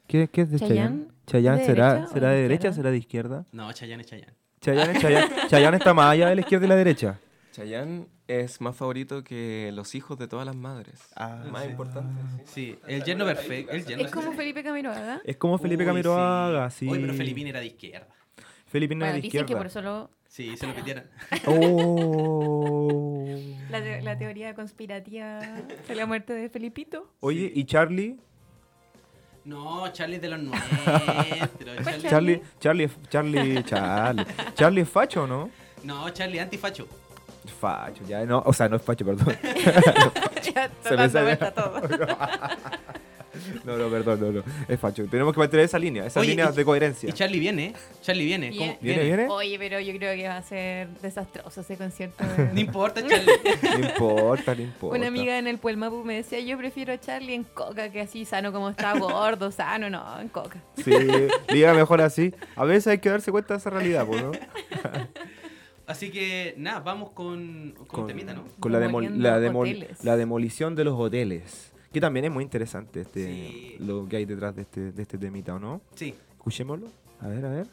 ¿Qué, ¿Qué es de Chayanne? ¿Chayanne? ¿Chayanne ¿De será, derecha será de de derecha o será de izquierda? No, Chayanne es Chayanne. Chayanne, es Chayanne, Chayanne está más allá de la izquierda y la derecha. Chayanne es más favorito que los hijos de todas las madres. Ah, más sí. importante. Sí, el yerno perfecto. El yerno Es como Felipe Camiroaga. Es como Felipe Uy, Camiroaga, sí. Oye, pero Felipín era de izquierda. Felipe no Bueno, era de dicen que izquierda. por eso lo- Sí, se lo pidieron. Oh. la, te- la teoría conspirativa de la muerte de Felipito. Oye, ¿y Charlie? No, Charlie es de los nuestros. Charlie- Charlie, Charlie, es- Charlie, Charlie. Charlie es facho, ¿no? No, Charlie antifacho. Facho, ya no, o sea, no es facho, perdón. ya Se me sale- todo. No, no, perdón, no, no. Es facho. Tenemos que mantener esa línea, esa Oye, línea y- de coherencia. Y Charlie viene, ¿eh? Charlie viene. Viene. ¿Cómo? ¿Viene, viene? Oye, pero yo creo que va a ser desastroso ese concierto. No importa, Charlie. No importa, no importa. Una amiga en el Puelmapu me decía, yo prefiero a Charlie en coca que así sano como está, gordo, sano, no, en coca. Sí, diga mejor así. A veces hay que darse cuenta de esa realidad, pues, ¿no? Así que, nada, vamos con, con, temita, ¿no? con la, demol- la, demol- la demolición de los hoteles. Que también es muy interesante este Sí. lo que hay detrás de este, de este temita, ¿o no? Sí. Escuchémoslo. A ver, a ver.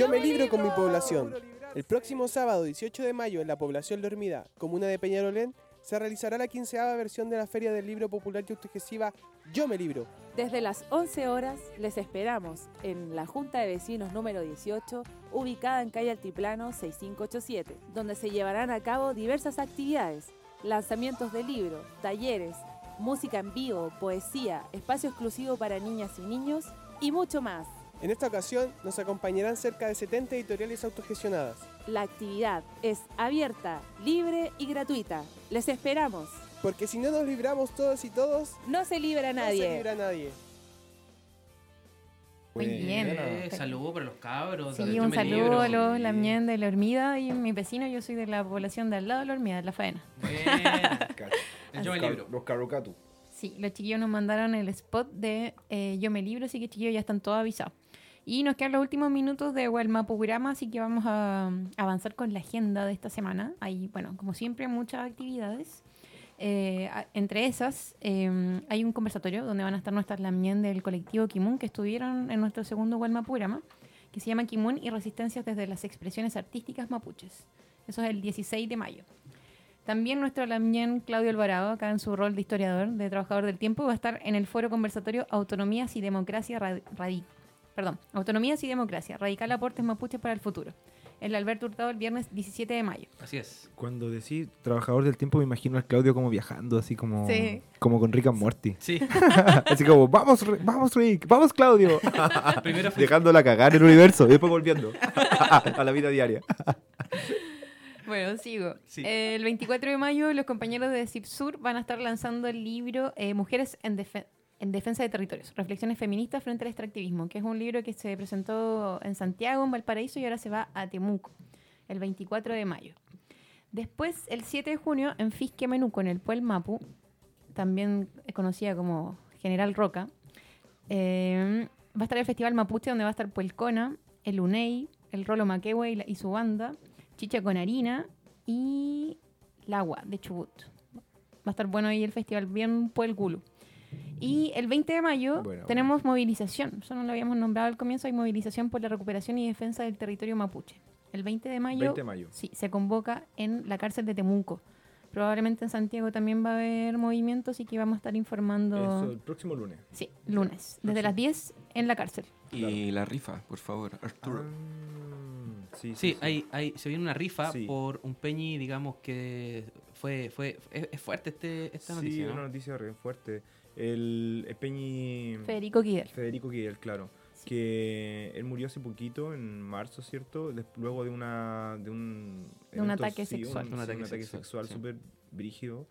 Yo me libro con mi población. El próximo sábado 18 de mayo en la población dormida, comuna de Peñarolén, se realizará la quinceava versión de la Feria del Libro Popular y Autogesiva Yo me libro. Desde las 11 horas les esperamos en la Junta de Vecinos número 18, ubicada en calle Altiplano 6587, donde se llevarán a cabo diversas actividades, lanzamientos de libros, talleres, música en vivo, poesía, espacio exclusivo para niñas y niños y mucho más. En esta ocasión nos acompañarán cerca de 70 editoriales autogestionadas. La actividad es abierta, libre y gratuita. Les esperamos. Porque si no nos libramos todos y todos, No se libra no nadie. se libra nadie. Muy bien. Eh, saludo para los cabros. Sí, un saludo a los Lamien de la Hormida y mi vecino, yo soy de la población de al lado de la Hormida, de la Faena. Buena. El Yo Me Libro. Los Carrocatu. Sí, los chiquillos nos mandaron el spot de eh, Yo me libro, así que chiquillos ya están todos avisados. Y nos quedan los últimos minutos de Walmapugurama, así que vamos a um, avanzar con la agenda de esta semana. Hay, bueno, como siempre, muchas actividades. Eh, entre esas, eh, hay un conversatorio donde van a estar nuestras lamien del colectivo Kimun que estuvieron en nuestro segundo Walmapugurama, que se llama Kimun y Resistencias desde las expresiones artísticas mapuches. Eso es el 16 de mayo. También nuestro Lamien Claudio Alvarado, acá en su rol de historiador, de trabajador del tiempo, va a estar en el foro conversatorio Autonomías y Democracia Radi- Radi- perdón, Autonomías y Democracia, Radical Aportes Mapuches para el Futuro, el Alberto Hurtado el viernes 17 de mayo. Así es. Cuando decís trabajador del tiempo, me imagino al Claudio como viajando, así como, Sí. como con Rick and Morty. Sí. así como, vamos, vamos Rick, vamos Claudio. Primero Dejándola cagar el universo y después volviendo a la vida diaria. Bueno, sigo. Sí. El 24 de mayo los compañeros de CIPSUR van a estar lanzando el libro eh, Mujeres en, Defe- en Defensa de Territorios, Reflexiones Feministas frente al Extractivismo, que es un libro que se presentó en Santiago, en Valparaíso y ahora se va a Temuco, el 24 de mayo. Después, el 7 de junio, en Fisque Menuco, en el Puel Mapu, también conocida como General Roca, eh, va a estar el Festival Mapuche, donde va a estar Puelcona, el UNEI, el Rolo Maquehue y, su banda, Chicha con harina y el agua de Chubut. Va a estar bueno ahí el festival, bien Puel Gulu. Y el 20 de mayo Bueno, tenemos movilización. Eso no lo habíamos nombrado al comienzo. Hay movilización por la recuperación y defensa del territorio mapuche. El 20 de mayo, 20 de mayo. Sí, se convoca en la cárcel de Temuco. Probablemente en Santiago también va a haber movimientos y que vamos a estar informando. Eso, el próximo lunes. Sí, lunes. Desde las 10 en la cárcel. Y la rifa, por favor, Arturo. Ah, sí, Sí, hay, hay, se viene una rifa Sí. por un peñi, digamos que fue, fue, es, es fuerte este, esta Sí, noticia, ¿no? una noticia re fuerte. El, el Peñi... Federico Guidel. Federico Guidel, claro. Sí. Que él murió hace poquito, en marzo, ¿cierto? Luego de una... De un, De un ataque sí, sexual. Un, Un sí, ataque un ataque sexual, sí. súper brígido.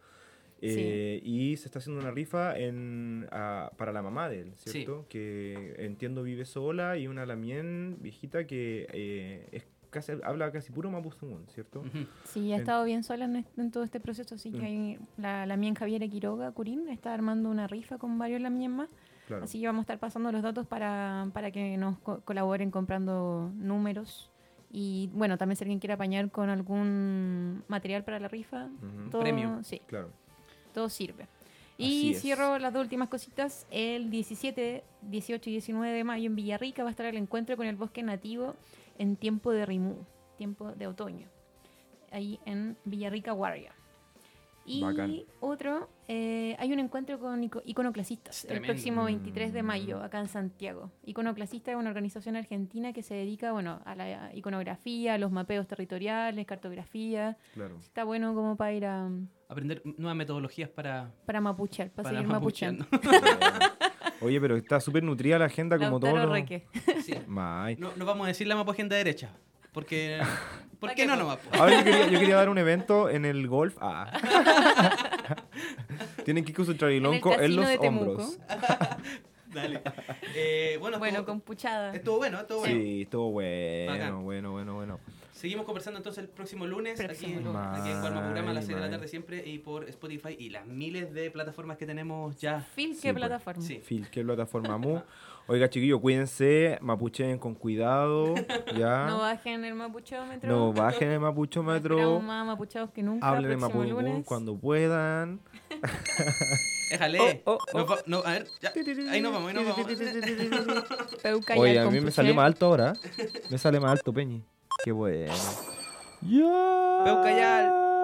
Eh, Y se está haciendo una rifa en, a- para la mamá de él, Sí. ¿cierto? Que entiendo vive sola y una lamien viejita que eh, es casi, habla casi puro mapuzungún, ¿cierto? Ujú. Sí, ha En- estado bien sola en, en todo este proceso, así que Mm. hay, la, la mía Javiera Quiroga Curín está armando una rifa con varios lamien más, Claro. así que vamos a estar pasando los datos para, para que nos co- colaboren comprando números y bueno, también si alguien quiere apañar con algún material para la rifa, Ujú. todo, Premio. Sí, Claro. todo sirve. Y cierro las dos últimas cositas. El 17, 18 y 19 de mayo en Villarrica va a estar el encuentro con el bosque nativo en tiempo de Rimú, tiempo de otoño. Ahí en Villarrica Warrior. Y Bacán. otro, eh, hay un encuentro con ico- iconoclasistas el próximo 23 de mayo acá en Santiago. Iconoclasista es una organización argentina que se dedica bueno, a la iconografía, a los mapeos territoriales, cartografía. Claro. Está bueno como para ir a, Aprender nuevas metodologías para, para mapuchear, para, para seguir mapucheando. mapucheando. Oye, pero está súper nutrida la agenda como todo. Lo-. Sí. May. No, no vamos a decir la mapa agenda derecha. Porque. ¿Por ¿Pa' qué no nomás? po? Ahora yo quería, yo quería dar un evento en el golf. Ah. Tienen que ir con su trarilonco en, los hombros. Dale. Eh, bueno, Bueno, estuvo, con puchada. estuvo bueno, estuvo bueno. Sí, estuvo bueno, Bacán. bueno, bueno, bueno. Seguimos conversando entonces el próximo lunes Próximo aquí, lunes. aquí en Guarma Programa a las 6 de la tarde siempre y por Spotify y las miles de plataformas que tenemos ya. Phil, Sí, ¿qué pues. plataforma? Sí. Phil, ¿qué plataforma mu? Oiga, chiquillos, cuídense, mapuchen con cuidado, ¿ya? No bajen el mapuchómetro. No bajen el mapuchómetro, más mapuchados que nunca. hablen mapudungún lunes. cuando puedan, Déjale. Oh, oh, oh. va- no, a ver, ya. Ahí nos vamos, ahí nos vamos. Oye, a mí me salió más alto ahora. Me sale más alto, Peñi. Qué bueno. Ya. Peucayal.